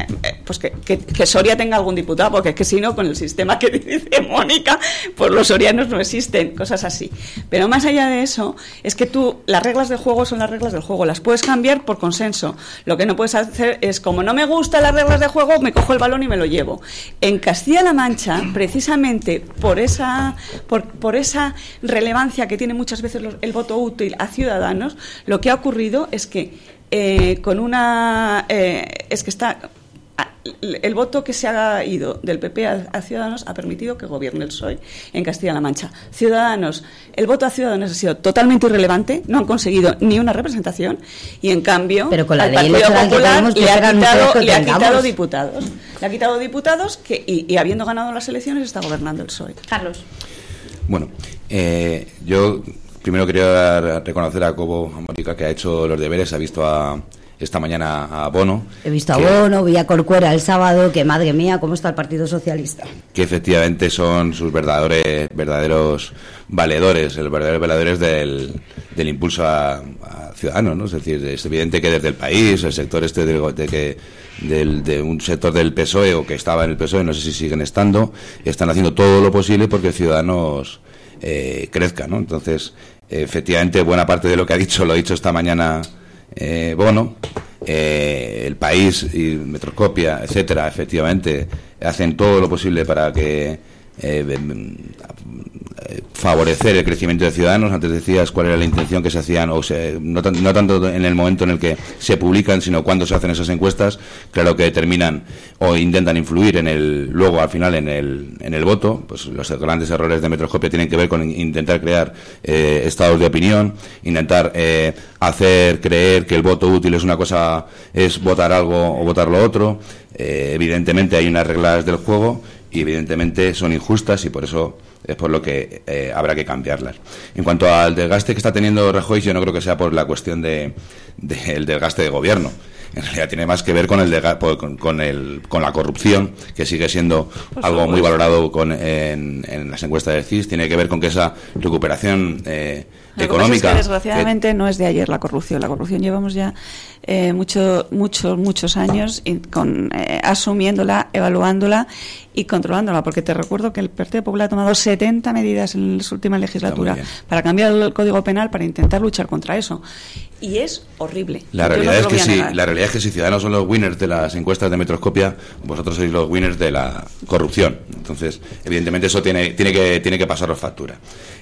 pues que, Soria tenga algún diputado, porque es que si no, con el sistema que dice Mónica, pues los sorianos no existen, cosas así. Pero más allá de eso, es que tú, las reglas del juego son las reglas del juego, las puedes cambiar por consenso. Lo que no puedes hacer es, como no me gustan las reglas de juego, me cojo el balón y me lo llevo. En Castilla-La Mancha, precisamente por esa, por, esa relevancia que tiene muchas veces el voto útil a ciudadanos, lo que ha ocurrido es que eh, con una eh, es que está el voto que se ha ido del PP a, Ciudadanos ha permitido que gobierne el PSOE en Castilla-La Mancha. Ciudadanos, el voto a Ciudadanos ha sido totalmente irrelevante, no han conseguido ni una representación y en cambio Pero con la al ley Partido que le ha quitado, le ha quitado diputados. Le ha quitado diputados que, y, y habiendo ganado las elecciones está gobernando el PSOE. Carlos. Bueno, eh, yo primero quería reconocer a Cobo a Mónica que ha hecho los deberes, ha visto a, esta mañana a Bono. He visto a que- Bono, vi a Corcuera el sábado, que madre mía, cómo está el Partido Socialista. que efectivamente son sus verdaderos, verdaderos valedores, el verdaderos valedores del, del impulso a, a ciudadanos, ¿no? Es decir, es evidente que desde el país, el sector este del- de, que del- de un sector del PSOE o que estaba en el PSOE, no sé si siguen estando, están haciendo todo lo posible porque Ciudadanos eh, crezca, ¿no? Entonces, efectivamente, buena parte de lo que ha dicho lo ha dicho esta mañana eh, Bono. Eh, el país y Metroscopia, etcétera, efectivamente, hacen todo lo posible para que favorecer el crecimiento de ciudadanos. Antes decías cuál era la intención que se hacían, o se- no, tan- no tanto en el momento en el que se publican, sino cuando se hacen esas encuestas. Claro que determinan o intentan influir en el, luego al final en el, en el voto. Pues los grandes errores de Metroscopia tienen que ver con intentar crear eh, estados de opinión, intentar eh, hacer creer que el voto útil es una cosa, es votar algo o votar lo otro. Eh, evidentemente hay unas reglas del juego y evidentemente son injustas y por eso es por lo que eh, habrá que cambiarlas. En cuanto al desgaste que está teniendo Rajoy, yo no creo que sea por la cuestión de- del desgaste de gobierno. En realidad tiene más que ver con el, con, con el con la corrupción, que sigue siendo algo muy valorado con, en, en las encuestas del CIS. Tiene que ver con que esa recuperación eh, Lo que pasa es económica. que, desgraciadamente no es de ayer la corrupción. La corrupción llevamos ya eh, mucho, muchos, muchos años y con, eh, asumiéndola, evaluándola y controlándola. Porque te recuerdo que el Partido Popular ha tomado 70 medidas en la última legislatura para cambiar el Código Penal para intentar luchar contra eso. Y es horrible. La no realidad, es que si, la realidad es que si Ciudadanos son los winners de las encuestas de Metroscopia, vosotros sois los winners de la corrupción. Entonces, evidentemente eso tiene, tiene, que, tiene que pasaros factura.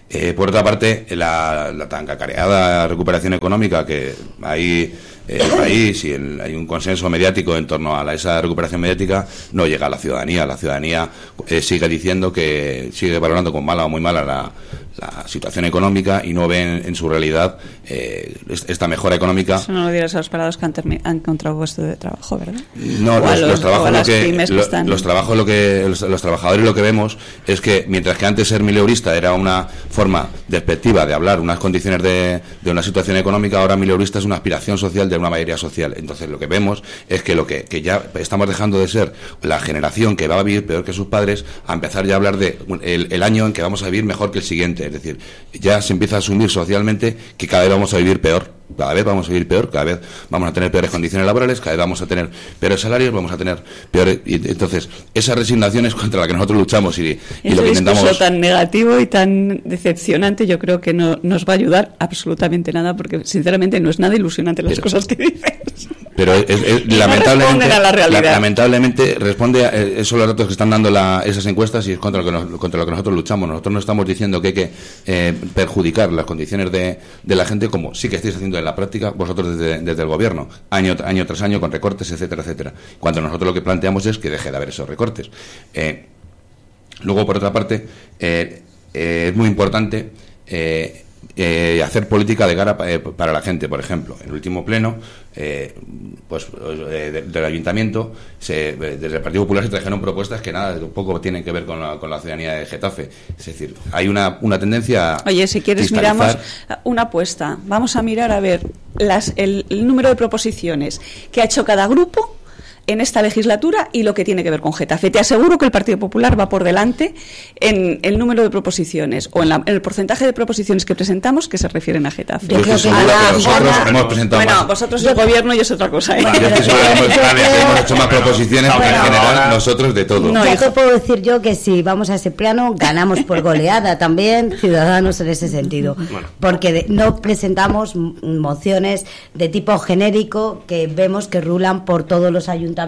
Eh, por otra parte, la, la tan cacareada recuperación económica que hay eh, el país y el- hay un consenso mediático en torno a la- esa recuperación mediática, no llega a la ciudadanía. La ciudadanía eh, sigue diciendo que sigue valorando con mala o muy mala la, la situación económica y no ven en su realidad eh, es- esta mejora económica Eso no lo dirás a los parados que han, han encontrado puesto de trabajo, ¿verdad? no, los, los- los o trabajos lo que, que están- los trabajos lo que los, los trabajadores lo que vemos es que mientras que antes ser mileurista era una forma despectiva de hablar unas condiciones de, de una situación económica, ahora mileurista es una aspiración social de una mayoría social. Entonces lo que vemos es que lo que, que ya estamos dejando de ser la generación que va a vivir peor que sus padres a empezar ya a hablar de el, el año en que vamos a vivir mejor que el siguiente. Es decir, ya se empieza a asumir socialmente que cada vez vamos a vivir peor. Cada vez vamos a vivir peor, cada vez vamos a tener peores condiciones laborales, cada vez vamos a tener peores salarios, vamos a tener peores. y entonces, esa resignación es contra la que nosotros luchamos y, y Ese lo que intentamos. tan negativo y tan decepcionante yo creo que no nos va a ayudar absolutamente nada porque sinceramente no es nada ilusionante las Pero- cosas que dices. Pero es- es- Y no lamentablemente, a la lamentablemente responde a eh, son los datos que están dando la- esas encuestas y es contra lo, que nos- contra lo que nosotros luchamos. Nosotros no estamos diciendo que hay que eh, perjudicar las condiciones de, de la gente como sí que estáis haciendo en la práctica vosotros desde, desde el gobierno, año, año tras año con recortes, etcétera, etcétera. Cuando nosotros lo que planteamos es que deje de haber esos recortes. Eh, Luego, por otra parte, es muy importante eh, hacer política de cara eh, para la gente. Por ejemplo, en el último pleno, eh, pues eh, de- del ayuntamiento, se, eh, desde el Partido Popular se trajeron propuestas que nada, un poco tienen que ver con la, con la ciudadanía de Getafe. Es decir, hay una, una tendencia. Oye, si quieres miramos una apuesta. Vamos a mirar a ver las, el, el número de proposiciones que ha hecho cada grupo en esta legislatura y lo que tiene que ver con Getafe. Te aseguro que el Partido Popular va por delante en el número de proposiciones o en, la- en el porcentaje de proposiciones que presentamos que se refieren a Getafe. Yo Yo creo estoy que nosotros hemos presentado Bueno, más. vosotros el gobierno y es otra cosa. ¿eh? Yo estoy que hemos, hecho más proposiciones, pero en general nosotros de todo. No, ya te puedo decir yo que si vamos a ese plano, ganamos por goleada también, ciudadanos en ese sentido. Porque de- no presentamos mociones de tipo genérico que vemos que rulan por todos los ayuntamientos,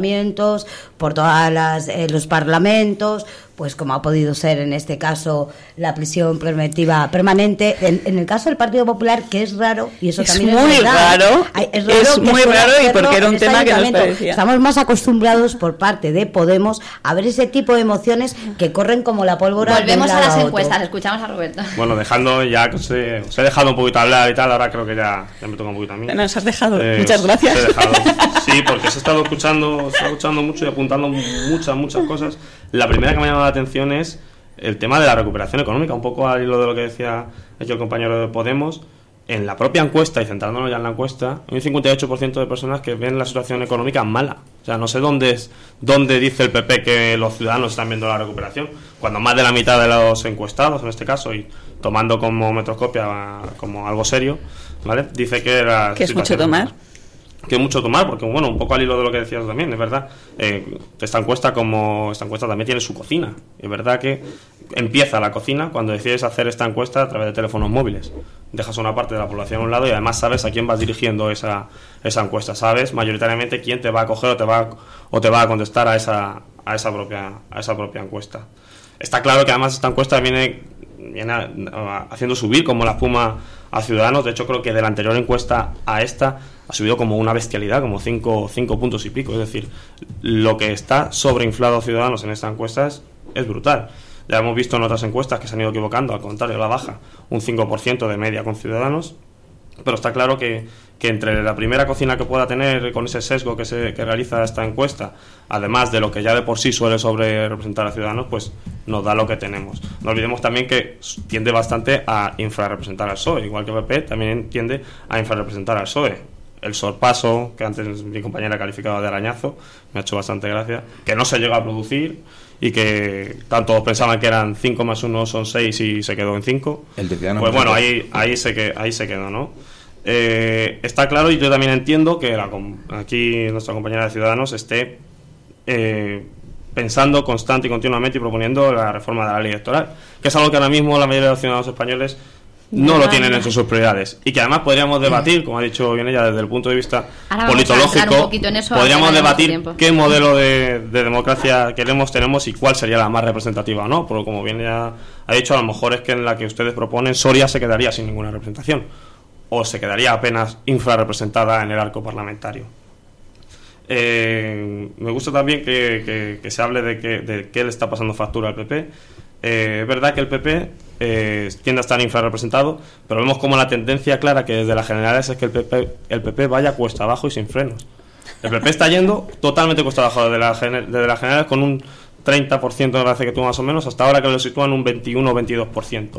por todos los parlamentos, pues como ha podido ser en este caso la prisión preventiva permanente. En, el caso del Partido Popular, que es raro, y eso también es muy raro, es, muy raro y porque era un tema que nos parecía. Estamos más acostumbrados por parte de Podemos a ver ese tipo de emociones que corren como la pólvora. Volvemos a las encuestas, escuchamos a Roberto. Bueno, dejando ya que os he, dejado un poquito hablar y tal, ahora creo que ya, me toca un poquito a mí. Nos has dejado, eh, muchas gracias. Sí, porque se ha estado escuchando, se ha escuchando mucho y apuntando muchas, muchas cosas. La primera que me ha llamado la atención es el tema de la recuperación económica, un poco al hilo de lo que decía el compañero de Podemos. En la propia encuesta, y centrándonos ya en la encuesta, hay un 58% de personas que ven la situación económica mala. O sea, no sé dónde, es, dónde dice el PP que los ciudadanos están viendo la recuperación, cuando más de la mitad de los encuestados, en este caso, y tomando como metroscopia como algo serio, ¿vale? Dice que era... ¿Que es mucho tomar? Que mucho tomar, porque bueno, un poco al hilo de lo que decías también, es verdad, eh, esta encuesta como esta encuesta también tiene su cocina, es verdad que empieza la cocina cuando decides hacer esta encuesta a través de teléfonos móviles, dejas una parte de la población a un lado y además sabes a quién vas dirigiendo esa, esa encuesta, sabes mayoritariamente quién te va a coger o te va, o te va a contestar a esa, a esa propia, a esa propia encuesta. Está claro que además esta encuesta viene, haciendo subir como la espuma a Ciudadanos, de hecho creo que de la anterior encuesta a esta ha subido como una bestialidad, como cinco, cinco puntos y pico. Es decir, lo que está sobreinflado a Ciudadanos en esta encuesta es, brutal. Ya hemos visto en otras encuestas que se han ido equivocando, al contrario, la baja, un 5% de media con Ciudadanos, pero está claro que, que, entre la primera cocina que pueda tener con ese sesgo que, se, que realiza esta encuesta, además de lo que ya de por sí suele sobre representar a Ciudadanos, pues nos da lo que tenemos. No olvidemos también que tiende bastante a infrarrepresentar al PSOE, igual que PP también tiende a infrarrepresentar al PSOE el sorpaso, que antes mi compañera calificaba de arañazo, me ha hecho bastante gracia, que no se llegó a producir y que tanto pensaban que eran 5 más 1 son 6 y se quedó en 5. Pues bueno, ahí, ahí, se, que, ahí se quedó, ¿no? Eh, está claro y yo también entiendo que aquí nuestra compañera de Ciudadanos esté eh, pensando constante y continuamente y proponiendo la reforma de la ley electoral, que es algo que ahora mismo la mayoría de los ciudadanos españoles no lo tienen en sus prioridades. Y que además podríamos debatir, como ha dicho bien ella, desde el punto de vista politológico, podríamos debatir qué modelo de, democracia queremos, tenemos y cuál sería la más representativa o no. Porque como bien ella ha dicho, a lo mejor es que en la que ustedes proponen, Soria se quedaría sin ninguna representación. O se quedaría apenas infrarrepresentada en el arco parlamentario. Eh, me gusta también que, se hable de que, de le está pasando factura al PP. Eh, es verdad que el PP eh, tiende a estar infrarrepresentado, pero vemos como la tendencia clara que desde las generales es que el PP, el PP vaya cuesta abajo y sin frenos. El PP está yendo totalmente cuesta abajo desde, la, desde las generales con un 30% de parece que tú más o menos, hasta ahora que lo sitúan un 21 o 22%.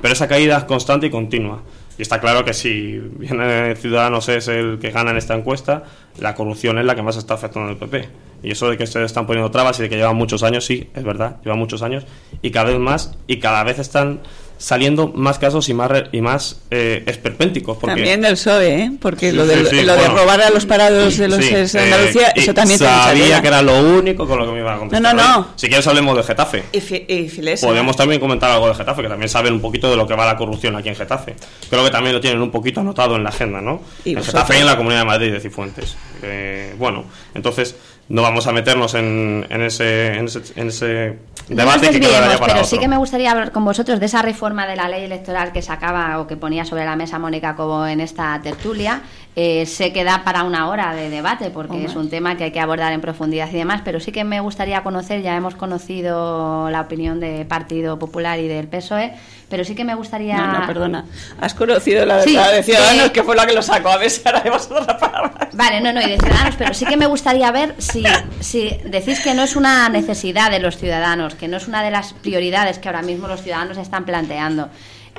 Pero esa caída es constante y continua. Y está claro que si viene Ciudadanos es el que gana en esta encuesta, la corrupción es la que más está afectando al PP. Y eso de que se están poniendo trabas y de que llevan muchos años, sí, es verdad, llevan muchos años, y cada vez más, y cada vez están saliendo más casos y más y más eh, esperpénticos. Porque... También del PSOE, ¿eh? porque lo, de, lo de robar a los parados de los de Andalucía, eh, eso también sabía que era lo único con lo que me iba a contestar. No, no, no. Si quieres hablemos de Getafe. Y, y Podemos también comentar algo de Getafe, que también saben un poquito de lo que va la corrupción aquí en Getafe. Creo que también lo tienen un poquito anotado en la agenda, ¿no? en Getafe y en la Comunidad de Madrid de Cifuentes. Eh, bueno, entonces no vamos a meternos en, en, ese, en, ese, debate que para pero sí que me gustaría hablar con vosotros de esa reforma de la ley electoral que sacaba o que ponía sobre la mesa Mónica como en esta tertulia. Eh, sé que da para una hora de debate porque es un tema que hay que abordar en profundidad y demás, pero sí que me gustaría conocer, ya hemos conocido la opinión del Partido Popular y del PSOE, pero sí que me gustaría... No, no, perdona. Has conocido la, de Ciudadanos, que fue la que lo sacó. A ver si ahora hemos otra palabra. Vale, no, no, y de Ciudadanos, pero sí que me gustaría ver si, si decís que no es una necesidad de los ciudadanos, que no es una de las prioridades que ahora mismo los ciudadanos están planteando.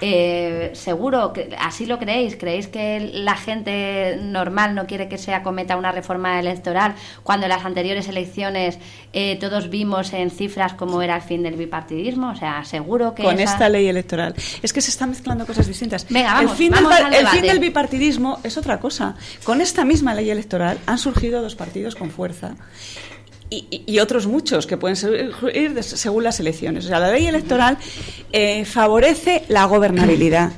Eh, seguro, que así lo creéis, creéis que la gente normal no quiere que se acometa una reforma electoral cuando en las anteriores elecciones eh, todos vimos en cifras cómo era el fin del bipartidismo, o sea, seguro que con esta ley electoral es que se están mezclando cosas distintas. Venga, vamos, el fin, del, el fin del bipartidismo es otra cosa. Con esta misma ley electoral han surgido dos partidos con fuerza y, otros muchos que pueden ir según las elecciones. O sea, la ley electoral eh, favorece la gobernabilidad.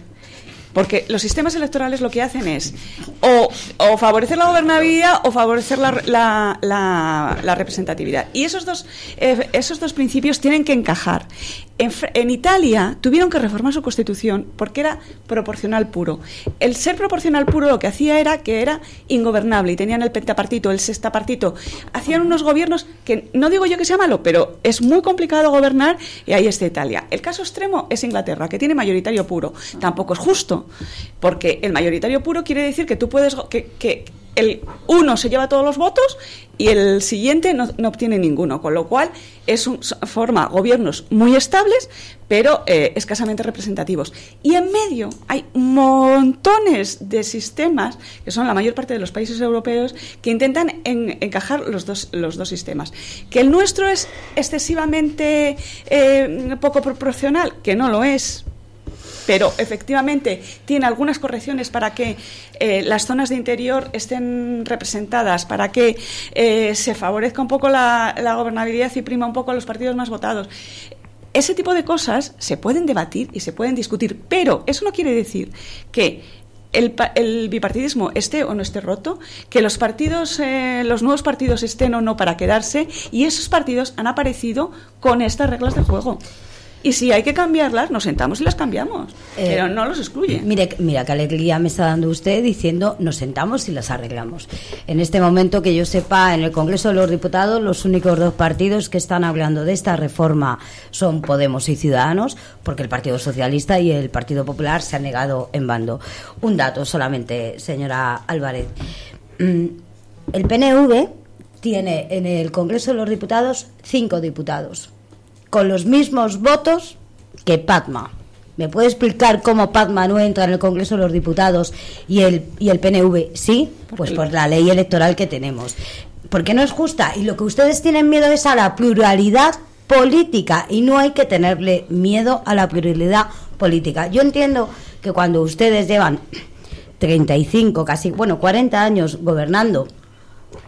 Porque los sistemas electorales lo que hacen es o, favorecer la gobernabilidad o favorecer la, la, la- representatividad. Y esos dos, eh, esos dos principios tienen que encajar. En, en Italia tuvieron que reformar su constitución porque era proporcional puro. El ser proporcional puro lo que hacía era que era ingobernable y tenían el pentapartito, el sextapartito. Hacían unos gobiernos que no digo yo que sea malo, pero es muy complicado gobernar y ahí está Italia. El caso extremo es Inglaterra, que tiene mayoritario puro. Tampoco es justo, porque el mayoritario puro quiere decir que tú puedes que, el uno se lleva todos los votos y el siguiente no, no obtiene ninguno, con lo cual es un, forma gobiernos muy estables, pero eh, escasamente representativos. Y en medio hay montones de sistemas, que son la mayor parte de los países europeos, que intentan en- encajar los dos, los dos sistemas. Que el nuestro es excesivamente eh, poco proporcional, que no lo es, pero efectivamente tiene algunas correcciones para que eh, las zonas de interior estén representadas, para que eh, se favorezca un poco la, gobernabilidad y prima un poco a los partidos más votados. Ese tipo de cosas se pueden debatir y se pueden discutir, pero eso no quiere decir que el, el bipartidismo esté o no esté roto, que los partidos, eh, los nuevos partidos estén o no para quedarse, y esos partidos han aparecido con estas reglas de juego. Y si hay que cambiarlas, nos sentamos y las cambiamos, Eh, pero no los excluye. Mire, mira qué alegría me está dando usted diciendo nos sentamos y las arreglamos. En este momento que yo sepa, en el Congreso de los Diputados los únicos dos partidos que están hablando de esta reforma son Podemos y Ciudadanos, porque el Partido Socialista y el Partido Popular se han negado en bando. Un dato solamente, señora Álvarez. Mm, El PNV tiene en el Congreso de los Diputados cinco diputados con los mismos votos que Padma. ¿Me puede explicar cómo Padma no entra en el Congreso de los Diputados y el, y el PNV sí? Pues por la ley electoral que tenemos. Porque no es justa. Y lo que ustedes tienen miedo es a la pluralidad política y no hay que tenerle miedo a la pluralidad política. Yo entiendo que cuando ustedes llevan 35, casi, bueno, 40 años gobernando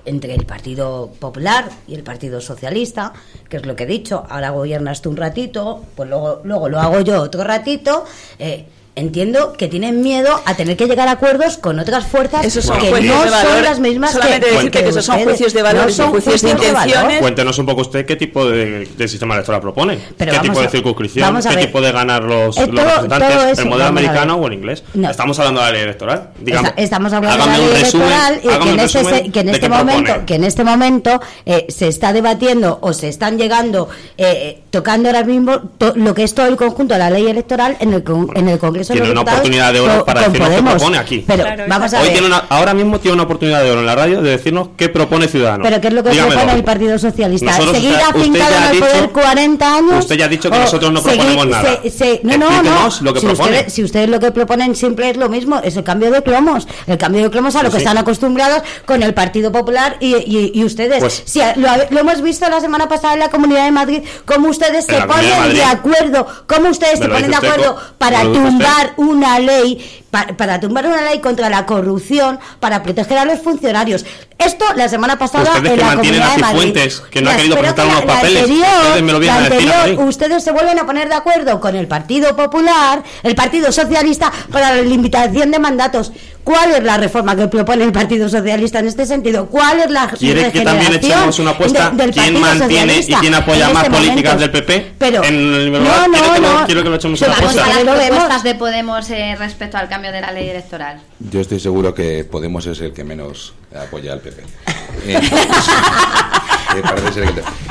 entre el Partido Popular y el Partido Socialista, que es lo que he dicho, ahora gobiernas tú un ratito, pues luego, luego lo hago yo otro ratito, eh, entiendo que tienen miedo a tener que llegar a acuerdos con otras fuerzas Esos son que no de son valor. las mismas Solamente que, decirte que esos son juicios de valor No son juicios de intenciones. Cuéntenos un poco usted qué tipo de, de sistema electoral propone. Pero ¿Qué tipo de circunscripción? ¿Qué ver. tipo de ganar los, Eh, los todo- representantes? todo eso, ¿El modelo americano o el inglés? No. Estamos hablando de la ley electoral. Digamos, Esta- estamos hablando hágame de la un ley resumen- electoral y que en este, que en este propone. momento que en este momento eh, se está debatiendo o se están llegando eh, tocando ahora mismo to- lo que es todo el conjunto de la ley electoral en el, con- en el Congreso Tiene una oportunidad de oro para decirnos qué propone aquí. Pero Claro, vamos a Hoy ver. tiene una- ahora mismo tiene una oportunidad de oro en la radio de decirnos qué propone Ciudadanos. Pero ¿qué es lo que Dígamelo. propone el Partido Socialista? Nosotros, ¿Seguir afincado en el dicho- poder 40 años? usted ya ha dicho que ¿O nosotros no seguir- proponemos nada. se- se- no, no, no. Explíquenos lo que si, ustedes, si ustedes lo que proponen siempre es lo mismo, es el cambio de cromos. El cambio de cromos a lo Pues que sí. están acostumbrados con el Partido Popular y, y- y ustedes. Pues- Si lo, lo hemos visto la semana pasada en la Comunidad de Madrid, cómo ustedes se ponen de acuerdo, cómo ustedes se ponen de acuerdo para usted. Tumbar una ley pa- para tumbar una ley contra la corrupción, para proteger a los funcionarios. Esto la semana pasada Ustedes en la mantienen Comunidad a de Madrid. Que no ha querido presentar que unos la- la papeles. anterior- Ustedes me lo la anterior, ustedes se vuelven a poner de acuerdo con el Partido Popular, el Partido Socialista para la limitación de mandatos. ¿Cuál es la reforma que propone el Partido Socialista en este sentido? ¿Cuál es la ¿Quiere que también echemos una apuesta de- del quién mantiene Socialista y quién apoya en más este políticas momento? del PP? Pero, En el no, no, quiero que lo- no. quiero que lo echemos una apuesta. a las lo vemos. propuestas de Podemos eh, respecto al cambio de la ley electoral. Yo estoy seguro que Podemos es el que menos apoya al PP. Eh,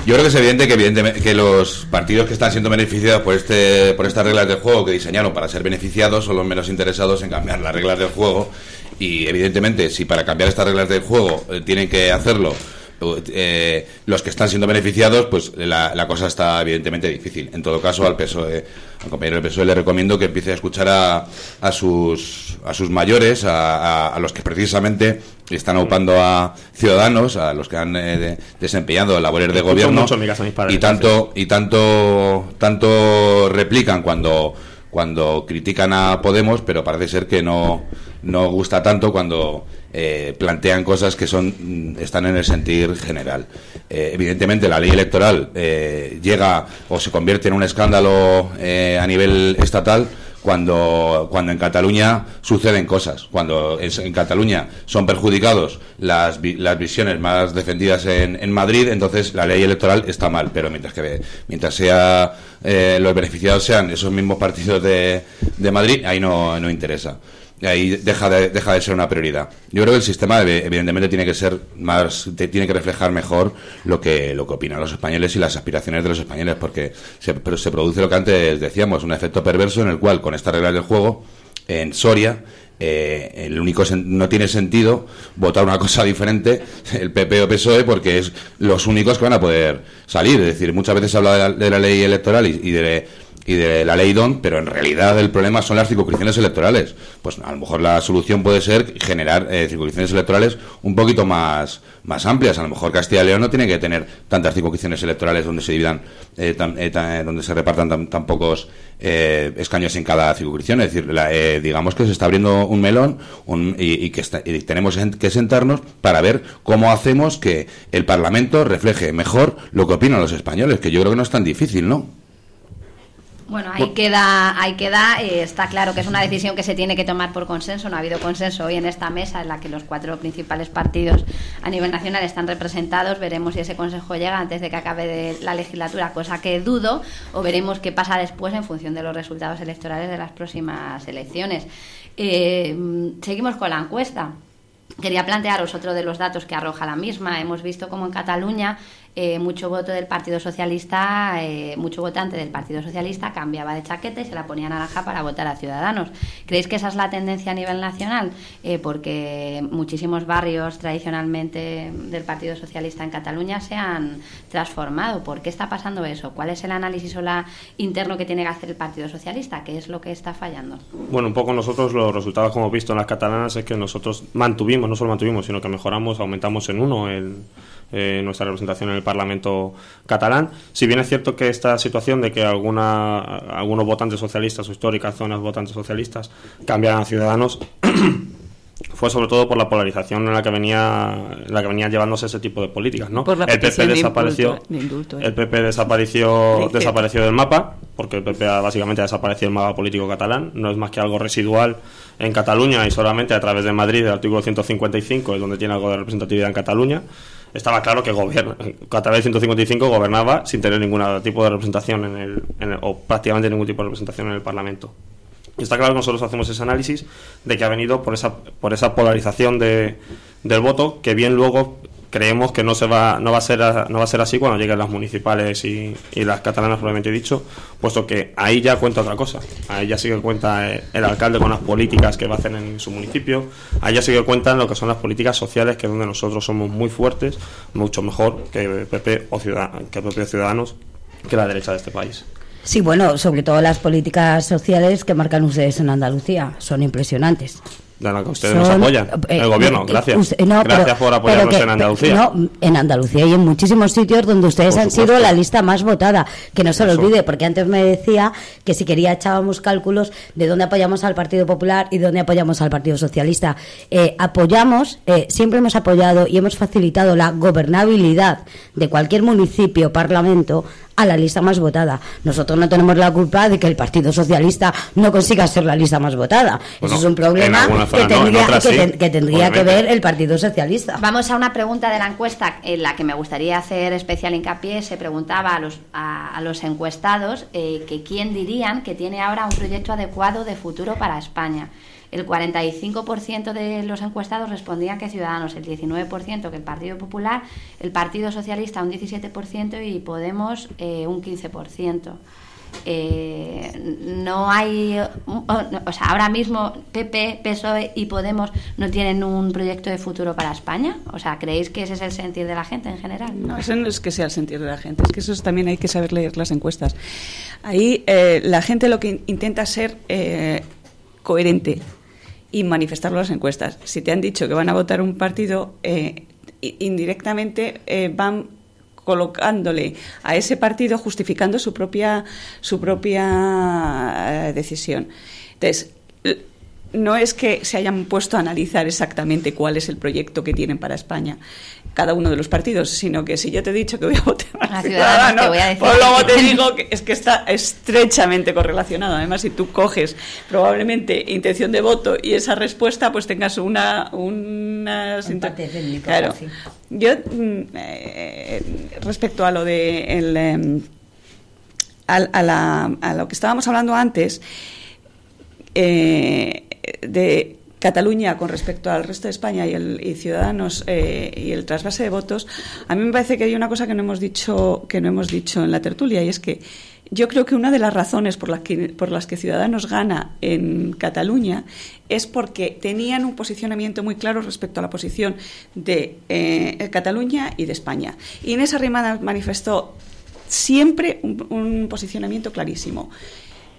Yo creo que es evidente que, evidentemente, que los partidos que están siendo beneficiados por este por estas reglas del juego que diseñaron para ser beneficiados son los menos interesados en cambiar las reglas del juego. Y evidentemente si para cambiar estas reglas del juego eh, tienen que hacerlo eh, los que están siendo beneficiados, pues la, la cosa está evidentemente difícil. En todo caso, al PSOE, al compañero del PSOE le recomiendo que empiece a escuchar a, a sus a sus mayores, a, a- a los que precisamente están ocupando a ciudadanos, a los que han eh, de- desempeñado labores de gobierno mucho en mi casa a mis padres, y tanto y tanto tanto replican cuando cuando critican a Podemos, pero parece ser que no no gusta tanto cuando eh, plantean cosas que son mm, están en el sentir general. Eh, evidentemente, la ley electoral eh, llega o se convierte en un escándalo eh, a nivel estatal cuando, cuando en Cataluña suceden cosas, cuando en Cataluña son perjudicados las, las visiones más defendidas en, en, Madrid, entonces la ley electoral está mal, pero mientras que mientras sea eh, los beneficiados sean esos mismos partidos de, de Madrid, ahí no, no interesa ahí deja de, deja de ser una prioridad. Yo creo que el sistema evidentemente tiene que ser más, tiene que reflejar mejor lo que, lo que opinan los españoles y las aspiraciones de los españoles, porque se, se produce lo que antes decíamos, un efecto perverso en el cual con estas reglas del juego, en Soria, eh, el único no tiene sentido votar una cosa diferente el PP o PSOE porque es los únicos que van a poder salir. Es decir, muchas veces se habla de la, ley electoral y de y de la ley DON, pero en realidad el problema son las circunscripciones electorales. Pues a lo mejor la solución puede ser generar eh, circunscripciones electorales un poquito más, más amplias. A lo mejor Castilla y León no tiene que tener tantas circunscripciones electorales donde se dividan, eh, eh, donde se repartan tan, pocos escaños en cada circunscripción. Es decir, digamos que se está abriendo un melón y, que tenemos que sentarnos para ver cómo hacemos que el Parlamento refleje mejor lo que opinan los españoles, que yo creo que no es tan difícil, ¿no? Bueno, ahí queda, ahí queda. Eh, está claro que es una decisión que se tiene que tomar por consenso. No ha habido consenso hoy en esta mesa en la que los cuatro principales partidos a nivel nacional están representados. Veremos si ese consejo llega antes de que acabe la legislatura, cosa que dudo, o veremos qué pasa después en función de los resultados electorales de las próximas elecciones. Eh, seguimos con la encuesta. Quería plantearos otro de los datos que arroja la misma. Hemos visto cómo en Cataluña eh, mucho voto del Partido Socialista, eh, mucho votante del Partido Socialista cambiaba de chaqueta y se la ponía naranja para votar a Ciudadanos. ¿Creéis que esa es la tendencia a nivel nacional? Eh, porque muchísimos barrios tradicionalmente del Partido Socialista en Cataluña se han transformado. ¿Por qué está pasando eso? ¿Cuál es el análisis o la interno que tiene que hacer el Partido Socialista? ¿Qué es lo que está fallando? Bueno, un poco nosotros los resultados como hemos visto en las catalanas es que nosotros mantuvimos, no solo mantuvimos, sino que mejoramos, aumentamos en uno el eh, nuestra representación en el Parlamento catalán. Si bien es cierto que esta situación de que alguna, algunos votantes socialistas o históricas zonas votantes socialistas cambiaran a ciudadanos fue sobre todo por la polarización en la que venía la que venía llevándose ese tipo de políticas no el PP desapareció ¿eh? el PP desapareció desapareció del mapa porque el PP básicamente ha desaparecido el mapa político catalán no es más que algo residual en Cataluña y solamente a través de Madrid el artículo 155 es donde tiene algo de representatividad en Cataluña estaba claro que gobierna, a través de 155 gobernaba sin tener ningún tipo de representación en el, o prácticamente ningún tipo de representación en el Parlamento. Está claro que nosotros hacemos ese análisis de que ha venido por esa, por esa polarización de, del voto, que bien luego creemos que no se va no va a ser no va a ser así cuando lleguen las municipales y, las catalanas probablemente dicho puesto que ahí ya cuenta otra cosa. Ahí ya sí que cuenta el alcalde con las políticas que va a hacer en su municipio. Ahí ya sí que cuentan lo que son las políticas sociales que es donde nosotros somos muy fuertes mucho mejor que PP o que PP Ciudadanos que la derecha de este país. Sí, bueno, sobre todo las políticas sociales que marcan ustedes en Andalucía son impresionantes la que ustedes nos apoyan, eh, el gobierno, eh, gracias. gracias por apoyarnos en Andalucía. No, en Andalucía y en muchísimos sitios donde ustedes han sido la lista más votada. Que no se lo olvide, porque antes me decía que si quería echábamos cálculos de dónde apoyamos al Partido Popular y dónde apoyamos al Partido Socialista. Eh, apoyamos, siempre hemos apoyado y hemos facilitado la gobernabilidad de cualquier municipio, parlamento, a la lista más votada. Nosotros no tenemos la culpa de que el Partido Socialista no consiga ser la lista más votada. Eso es un problema que tendría, que, ver el Partido Socialista. Vamos a una pregunta de la encuesta en la que me gustaría hacer especial hincapié. Se preguntaba a los, a, los encuestados eh, que quién dirían que tiene ahora un proyecto adecuado de futuro para España. El 45% de los encuestados respondían que Ciudadanos, el 19% que el Partido Popular, el Partido Socialista un 17% y Podemos eh, un 15%. Eh, no hay, o sea, ahora mismo PP, PSOE y Podemos no tienen un proyecto de futuro para España. O sea, ¿creéis que ese es el sentir de la gente en general? No, eso no es que sea el sentir de la gente, es que eso también hay que saber leer las encuestas. Ahí eh, la gente lo que intenta ser eh, coherente y manifestarlo en las encuestas. Si te han dicho que van a votar un partido, indirectamente van colocándole a ese partido justificando su propia, su propia eh, decisión. Entonces, no es que se hayan puesto a analizar exactamente cuál es el proyecto que tienen para España cada uno de los partidos, sino que si yo te he dicho que voy a votar a Ciudadanos, pues luego te digo que es que está estrechamente correlacionado. Además, si tú coges probablemente intención de voto y esa respuesta, pues tengas una... una claro. Yo, mm, eh, respecto a lo de... El, em, a, lo que estábamos hablando antes, eh, de Cataluña con respecto al resto de España y, el, Ciudadanos eh, y el trasvase de votos, a mí me parece que hay una cosa que no hemos dicho que no hemos dicho en la tertulia y es que yo creo que una de las razones por las que, por las que Ciudadanos gana en Cataluña es porque tenían un posicionamiento muy claro respecto a la posición de eh, Cataluña y de España. Y en esa rimada manifestó siempre un posicionamiento clarísimo.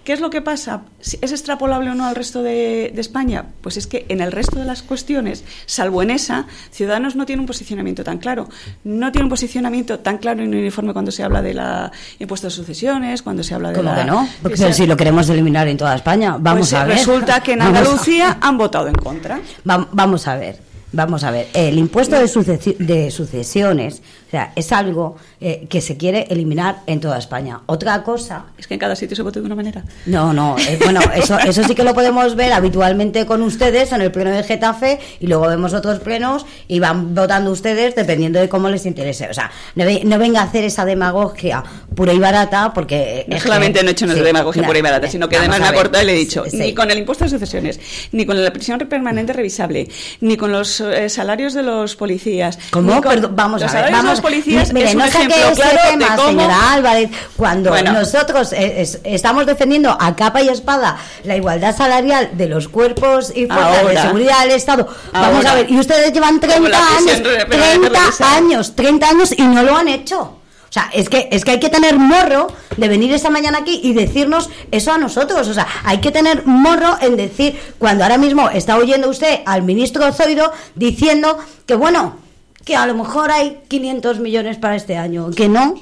¿Qué es lo que pasa? ¿Es extrapolable o no al resto de, España? Pues es que en el resto de las cuestiones, salvo en esa, Ciudadanos no tiene un posicionamiento tan claro. No tiene un posicionamiento tan claro y uniforme cuando se habla de la impuesto de sucesiones, cuando se habla de ¿Cómo que no? Porque si lo queremos eliminar en toda España, vamos pues a ver. Resulta que en Andalucía han votado en contra. vamos a ver. Vamos a ver, el impuesto de, de sucesiones, o sea, es algo eh, que se quiere eliminar en toda España. Otra cosa... Es que en cada sitio se vota de una manera. No, no, eh, bueno, eso, eso sí que lo podemos ver habitualmente con ustedes en el pleno de Getafe y luego vemos otros plenos y van votando ustedes dependiendo de cómo les interese. O sea, no, venga a hacer esa demagogia pura y barata porque... No solamente no he hecho una demagogia pura y barata, sino que además me ha cortado y le he dicho, ni con el impuesto de sucesiones, ni con la prisión permanente revisable, ni con los eh, salarios de los policías. ¿Cómo? vamos a ver, vamos. Los policías mire, no saque ese tema, señora Álvarez, cuando nosotros eh, estamos defendiendo a capa y espada la igualdad salarial de los cuerpos y fuerzas de seguridad del Estado. Vamos a ver, y ustedes llevan 30 años, 30 años, 30 años y no lo han hecho. O sea, es que, es que hay que tener morro de venir esta mañana aquí y decirnos eso a nosotros. O sea, hay que tener morro en decir, cuando ahora mismo está oyendo usted al ministro Zoido diciendo que, bueno, que a lo mejor hay 500 millones para este año, que no,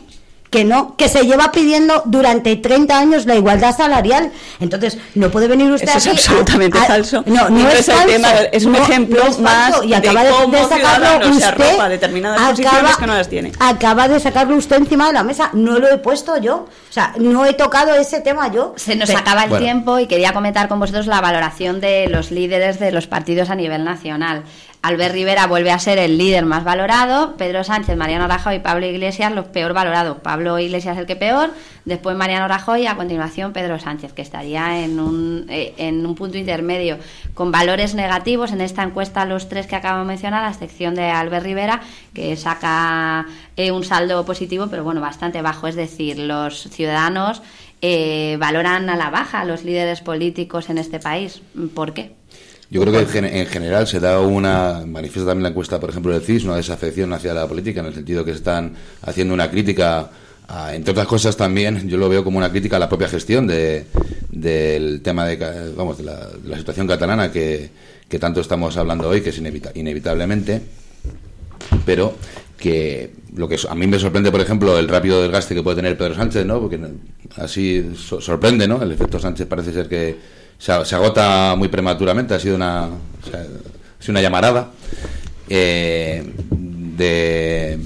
que no, que se lleva pidiendo durante 30 años la igualdad salarial. Entonces, no puede venir usted Eso es absolutamente falso. No, no, es, falso. Tema, es un ejemplo más y acaba de, cómo de sacarlo usted determinadas acaba, que no las tiene. Acaba de sacarlo usted encima de la mesa. No lo he puesto yo. O sea, no he tocado ese tema yo. Se nos acaba el tiempo y quería comentar con vosotros la valoración de los líderes de los partidos a nivel nacional. Albert Rivera vuelve a ser el líder más valorado, Pedro Sánchez, Mariano Rajoy y Pablo Iglesias los peor valorados. Pablo Iglesias el que peor, después Mariano Rajoy y a continuación Pedro Sánchez, que estaría en un, eh, en un punto intermedio con valores negativos. En esta encuesta los tres que acabo de mencionar, a excepción de Albert Rivera, que saca eh, un saldo positivo, pero bueno, bastante bajo. Es decir, los ciudadanos eh, valoran a la baja a los líderes políticos en este país. ¿Por qué? Yo creo que en general se da una, manifiesta también la encuesta, por ejemplo, del CIS, una desafección hacia la política, en el sentido que están haciendo una crítica, entre otras cosas también, yo lo veo como una crítica a la propia gestión de, del tema de, vamos, de la, situación catalana que, que, tanto estamos hablando hoy, que es inevitablemente, pero que lo que a mí me sorprende, por ejemplo, el rápido desgaste que puede tener Pedro Sánchez, ¿no? Porque así sorprende, ¿no? El efecto Sánchez parece ser que se, agota muy prematuramente, ha sido una, una llamarada. Eh, de,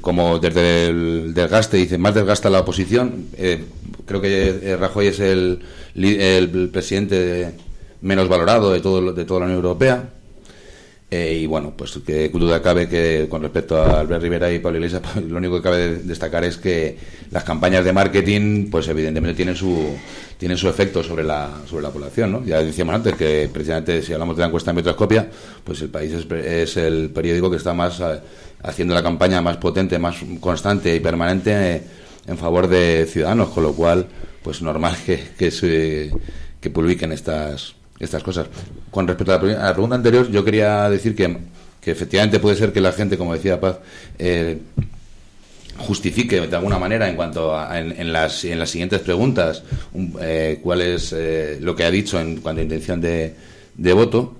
como desde el desgaste, dice, más desgasta la oposición. Eh, creo que eh, Rajoy es el, el presidente menos valorado de, todo, de toda la Unión Europea. Eh, y bueno, pues que duda cabe que con respecto a Albert Rivera y Pablo Iglesias, lo único que cabe destacar es que las campañas de marketing, pues evidentemente tienen su tienen su efecto sobre la sobre la población, ¿no? Ya decíamos antes que precisamente si hablamos de la encuesta en Metroscopia, pues el país es, el periódico que está más eh, haciendo la campaña más potente, más constante y permanente eh, en favor de ciudadanos, con lo cual, pues normal que que, se, que publiquen estas estas cosas. Con respecto a la, pregunta anterior, yo quería decir que, que, efectivamente puede ser que la gente, como decía Paz, eh, justifique de alguna manera en cuanto a en, las, en las siguientes preguntas eh, cuál es eh, lo que ha dicho en cuanto a intención de, de voto.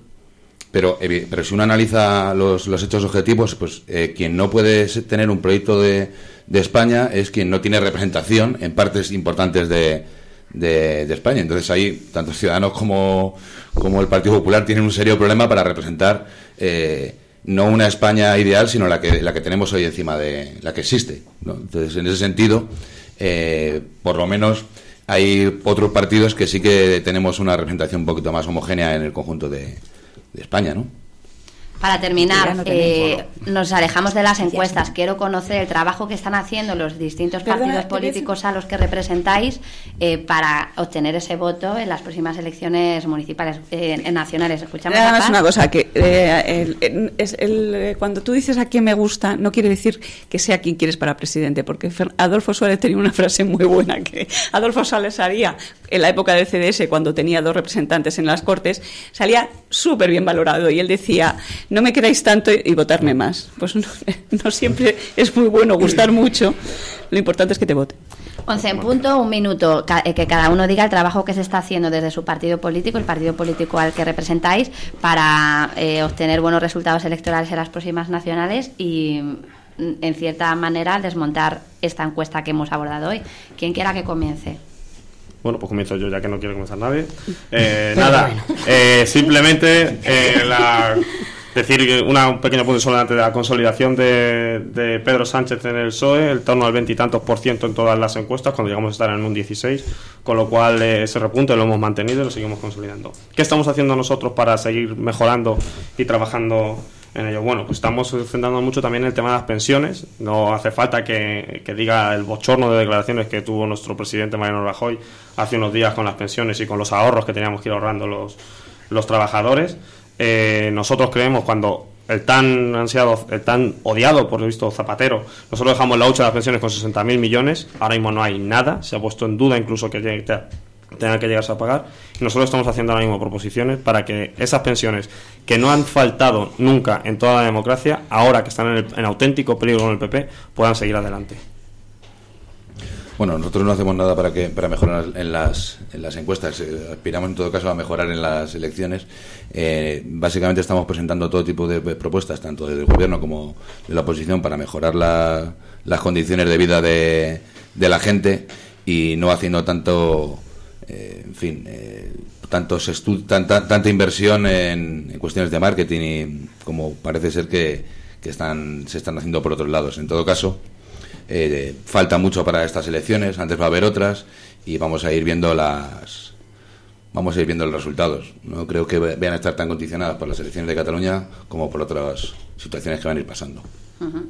Pero, pero si uno analiza los, los hechos objetivos, pues quien no puede tener un proyecto de, de España es quien no tiene representación en partes importantes de, de, España. Entonces ahí, tanto Ciudadanos como, como el Partido Popular tienen un serio problema para representar eh, no una España ideal, sino la que, la que tenemos hoy encima de la que existe. Entonces, en ese sentido, eh, por lo menos hay otros partidos que sí que tenemos una representación un poquito más homogénea en el conjunto de, de España, ¿no? Para terminar, eh, nos alejamos de las encuestas. Quiero conocer el trabajo que están haciendo los distintos partidos políticos a los que representáis eh, para obtener ese voto en las próximas elecciones municipales, eh, nacionales. Escuchamos. Además, una cosa que es el, cuando tú dices a quién me gusta, no quiere decir que sea quien quieres para presidente, porque Adolfo Suárez tenía una frase muy buena que Adolfo Suárez salía en la época del CDS cuando tenía dos representantes en las Cortes, salía súper bien valorado y él decía no me queráis tanto y, votarme más. Pues no, siempre es muy bueno gustar mucho, lo importante es que te vote. 11 en punto, un minuto, eh, que cada uno diga el trabajo que se está haciendo desde su partido político, el partido político al que representáis, para eh, obtener buenos resultados electorales en las próximas nacionales y, mm, en cierta manera, desmontar esta encuesta que hemos abordado hoy. Quien quiera que comience. Bueno, pues comienzo yo, ya que no quiero comenzar nadie. Eh, nada, simplemente la decir una, un pequeño punto solamente de la consolidación de, Pedro Sánchez en el PSOE, el torno al veintitantos por ciento en todas las encuestas, cuando llegamos a estar en un 16, con lo cual eh, ese repunte lo hemos mantenido y lo seguimos consolidando. ¿Qué estamos haciendo nosotros para seguir mejorando y trabajando en ello? Bueno, pues estamos centrando mucho también en el tema de las pensiones. No hace falta que, que diga el bochorno de declaraciones que tuvo nuestro presidente Mariano Rajoy hace unos días con las pensiones y con los ahorros que teníamos que ir ahorrando los, los trabajadores. Eh, nosotros creemos cuando el tan ansiado, el tan odiado, por lo visto, Zapatero, nosotros dejamos la hucha de las pensiones con 60.000 millones, ahora mismo no hay nada, se ha puesto en duda incluso que tenga que llegarse a pagar, nosotros estamos haciendo ahora mismo proposiciones para que esas pensiones que no han faltado nunca en toda la democracia, ahora que están en, en auténtico peligro con el PP, puedan seguir adelante. Bueno, nosotros no hacemos nada para que para mejorar en las, en las encuestas. Eh, aspiramos en todo caso a mejorar en las elecciones. Eh, básicamente estamos presentando todo tipo de propuestas, tanto del gobierno como de la oposición, para mejorar las condiciones de vida de, de, la gente y no haciendo tanto, eh, en fin, tantos tanta, tanta inversión en, cuestiones de marketing y como parece ser que, que están, se están haciendo por otros lados. En todo caso, eh, falta mucho para estas elecciones, antes va a haber otras y vamos a ir viendo las vamos a ir viendo los resultados. No creo que vayan a estar tan condicionadas por las elecciones de Cataluña como por otras situaciones que van a ir pasando.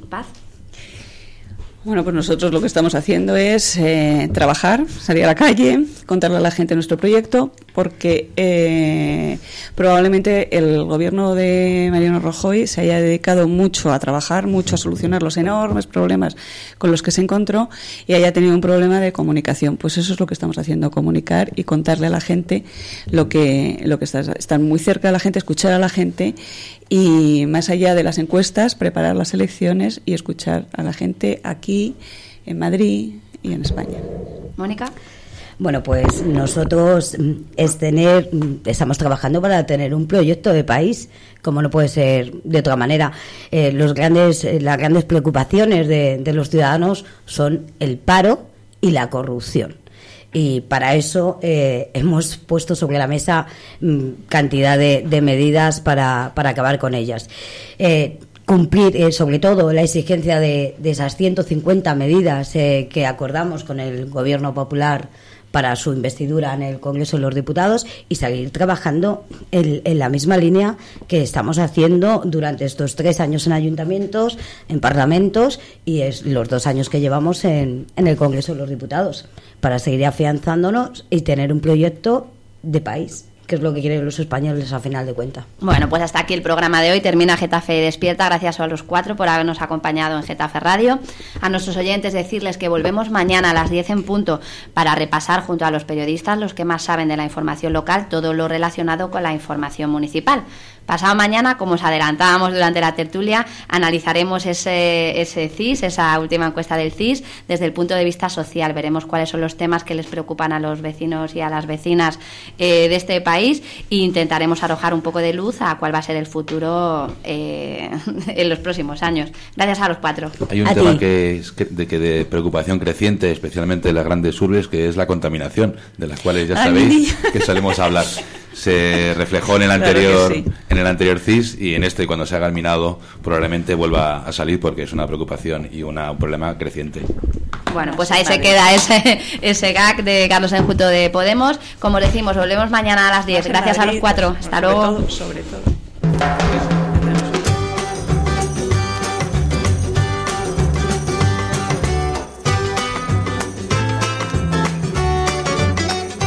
Paz. Bueno, pues nosotros lo que estamos haciendo es eh, trabajar, salir a la calle, contarle a la gente nuestro proyecto, porque eh, probablemente el gobierno de Mariano Rajoy se haya dedicado mucho a trabajar, mucho a solucionar los enormes problemas con los que se encontró y haya tenido un problema de comunicación. Pues eso es lo que estamos haciendo, comunicar y contarle a la gente lo que, lo que está, estar muy cerca de la gente, escuchar a la gente y más allá de las encuestas, preparar las elecciones y escuchar a la gente aquí, en Madrid y en España. Mónica. Bueno, pues nosotros mm, es tener, mm, estamos trabajando para tener un proyecto de país, como no puede ser de otra manera. Eh, los grandes, eh, las grandes preocupaciones de, de los ciudadanos son el paro y la corrupción y para eso eh, hemos puesto sobre la mesa mm, cantidad de, medidas para, para, acabar con ellas. Eh, cumplir, eh, sobre todo, la exigencia de, de esas 150 medidas que acordamos con el Gobierno Popular para su investidura en el Congreso de los Diputados y seguir trabajando en, en, la misma línea que estamos haciendo durante estos tres años en ayuntamientos, en parlamentos y es los dos años que llevamos en, en el Congreso de los Diputados para seguir afianzándonos y tener un proyecto de país que es lo que quieren los españoles a final de cuenta. Bueno, pues hasta aquí el programa de hoy. Termina Getafe Despierta. Gracias a los cuatro por habernos acompañado en Getafe Radio. A nuestros oyentes decirles que volvemos mañana a las 10 en punto para repasar junto a los periodistas, los que más saben de la información local, todo lo relacionado con la información municipal. Pasado mañana, como os adelantábamos durante la tertulia, analizaremos ese, ese CIS, esa última encuesta del CIS, desde el punto de vista social. Veremos cuáles son los temas que les preocupan a los vecinos y a las vecinas eh, de este país e intentaremos arrojar un poco de luz a cuál va a ser el futuro eh, en los próximos años. Gracias a los cuatro. Hay un tema que es de, que de preocupación creciente, especialmente en las grandes urbes, que es la contaminación, de las cuales ya sabéis que solemos hablar. Se reflejó en el anterior en el anterior CIS y en este cuando se haga el minado probablemente vuelva a salir porque es una preocupación y una, un problema creciente. Bueno, pues ahí se queda ese, ese gag de Carlos Enjuto de Podemos. Como decimos, volvemos mañana a las 10. Gracias a los cuatro. Hasta luego. sobre todo.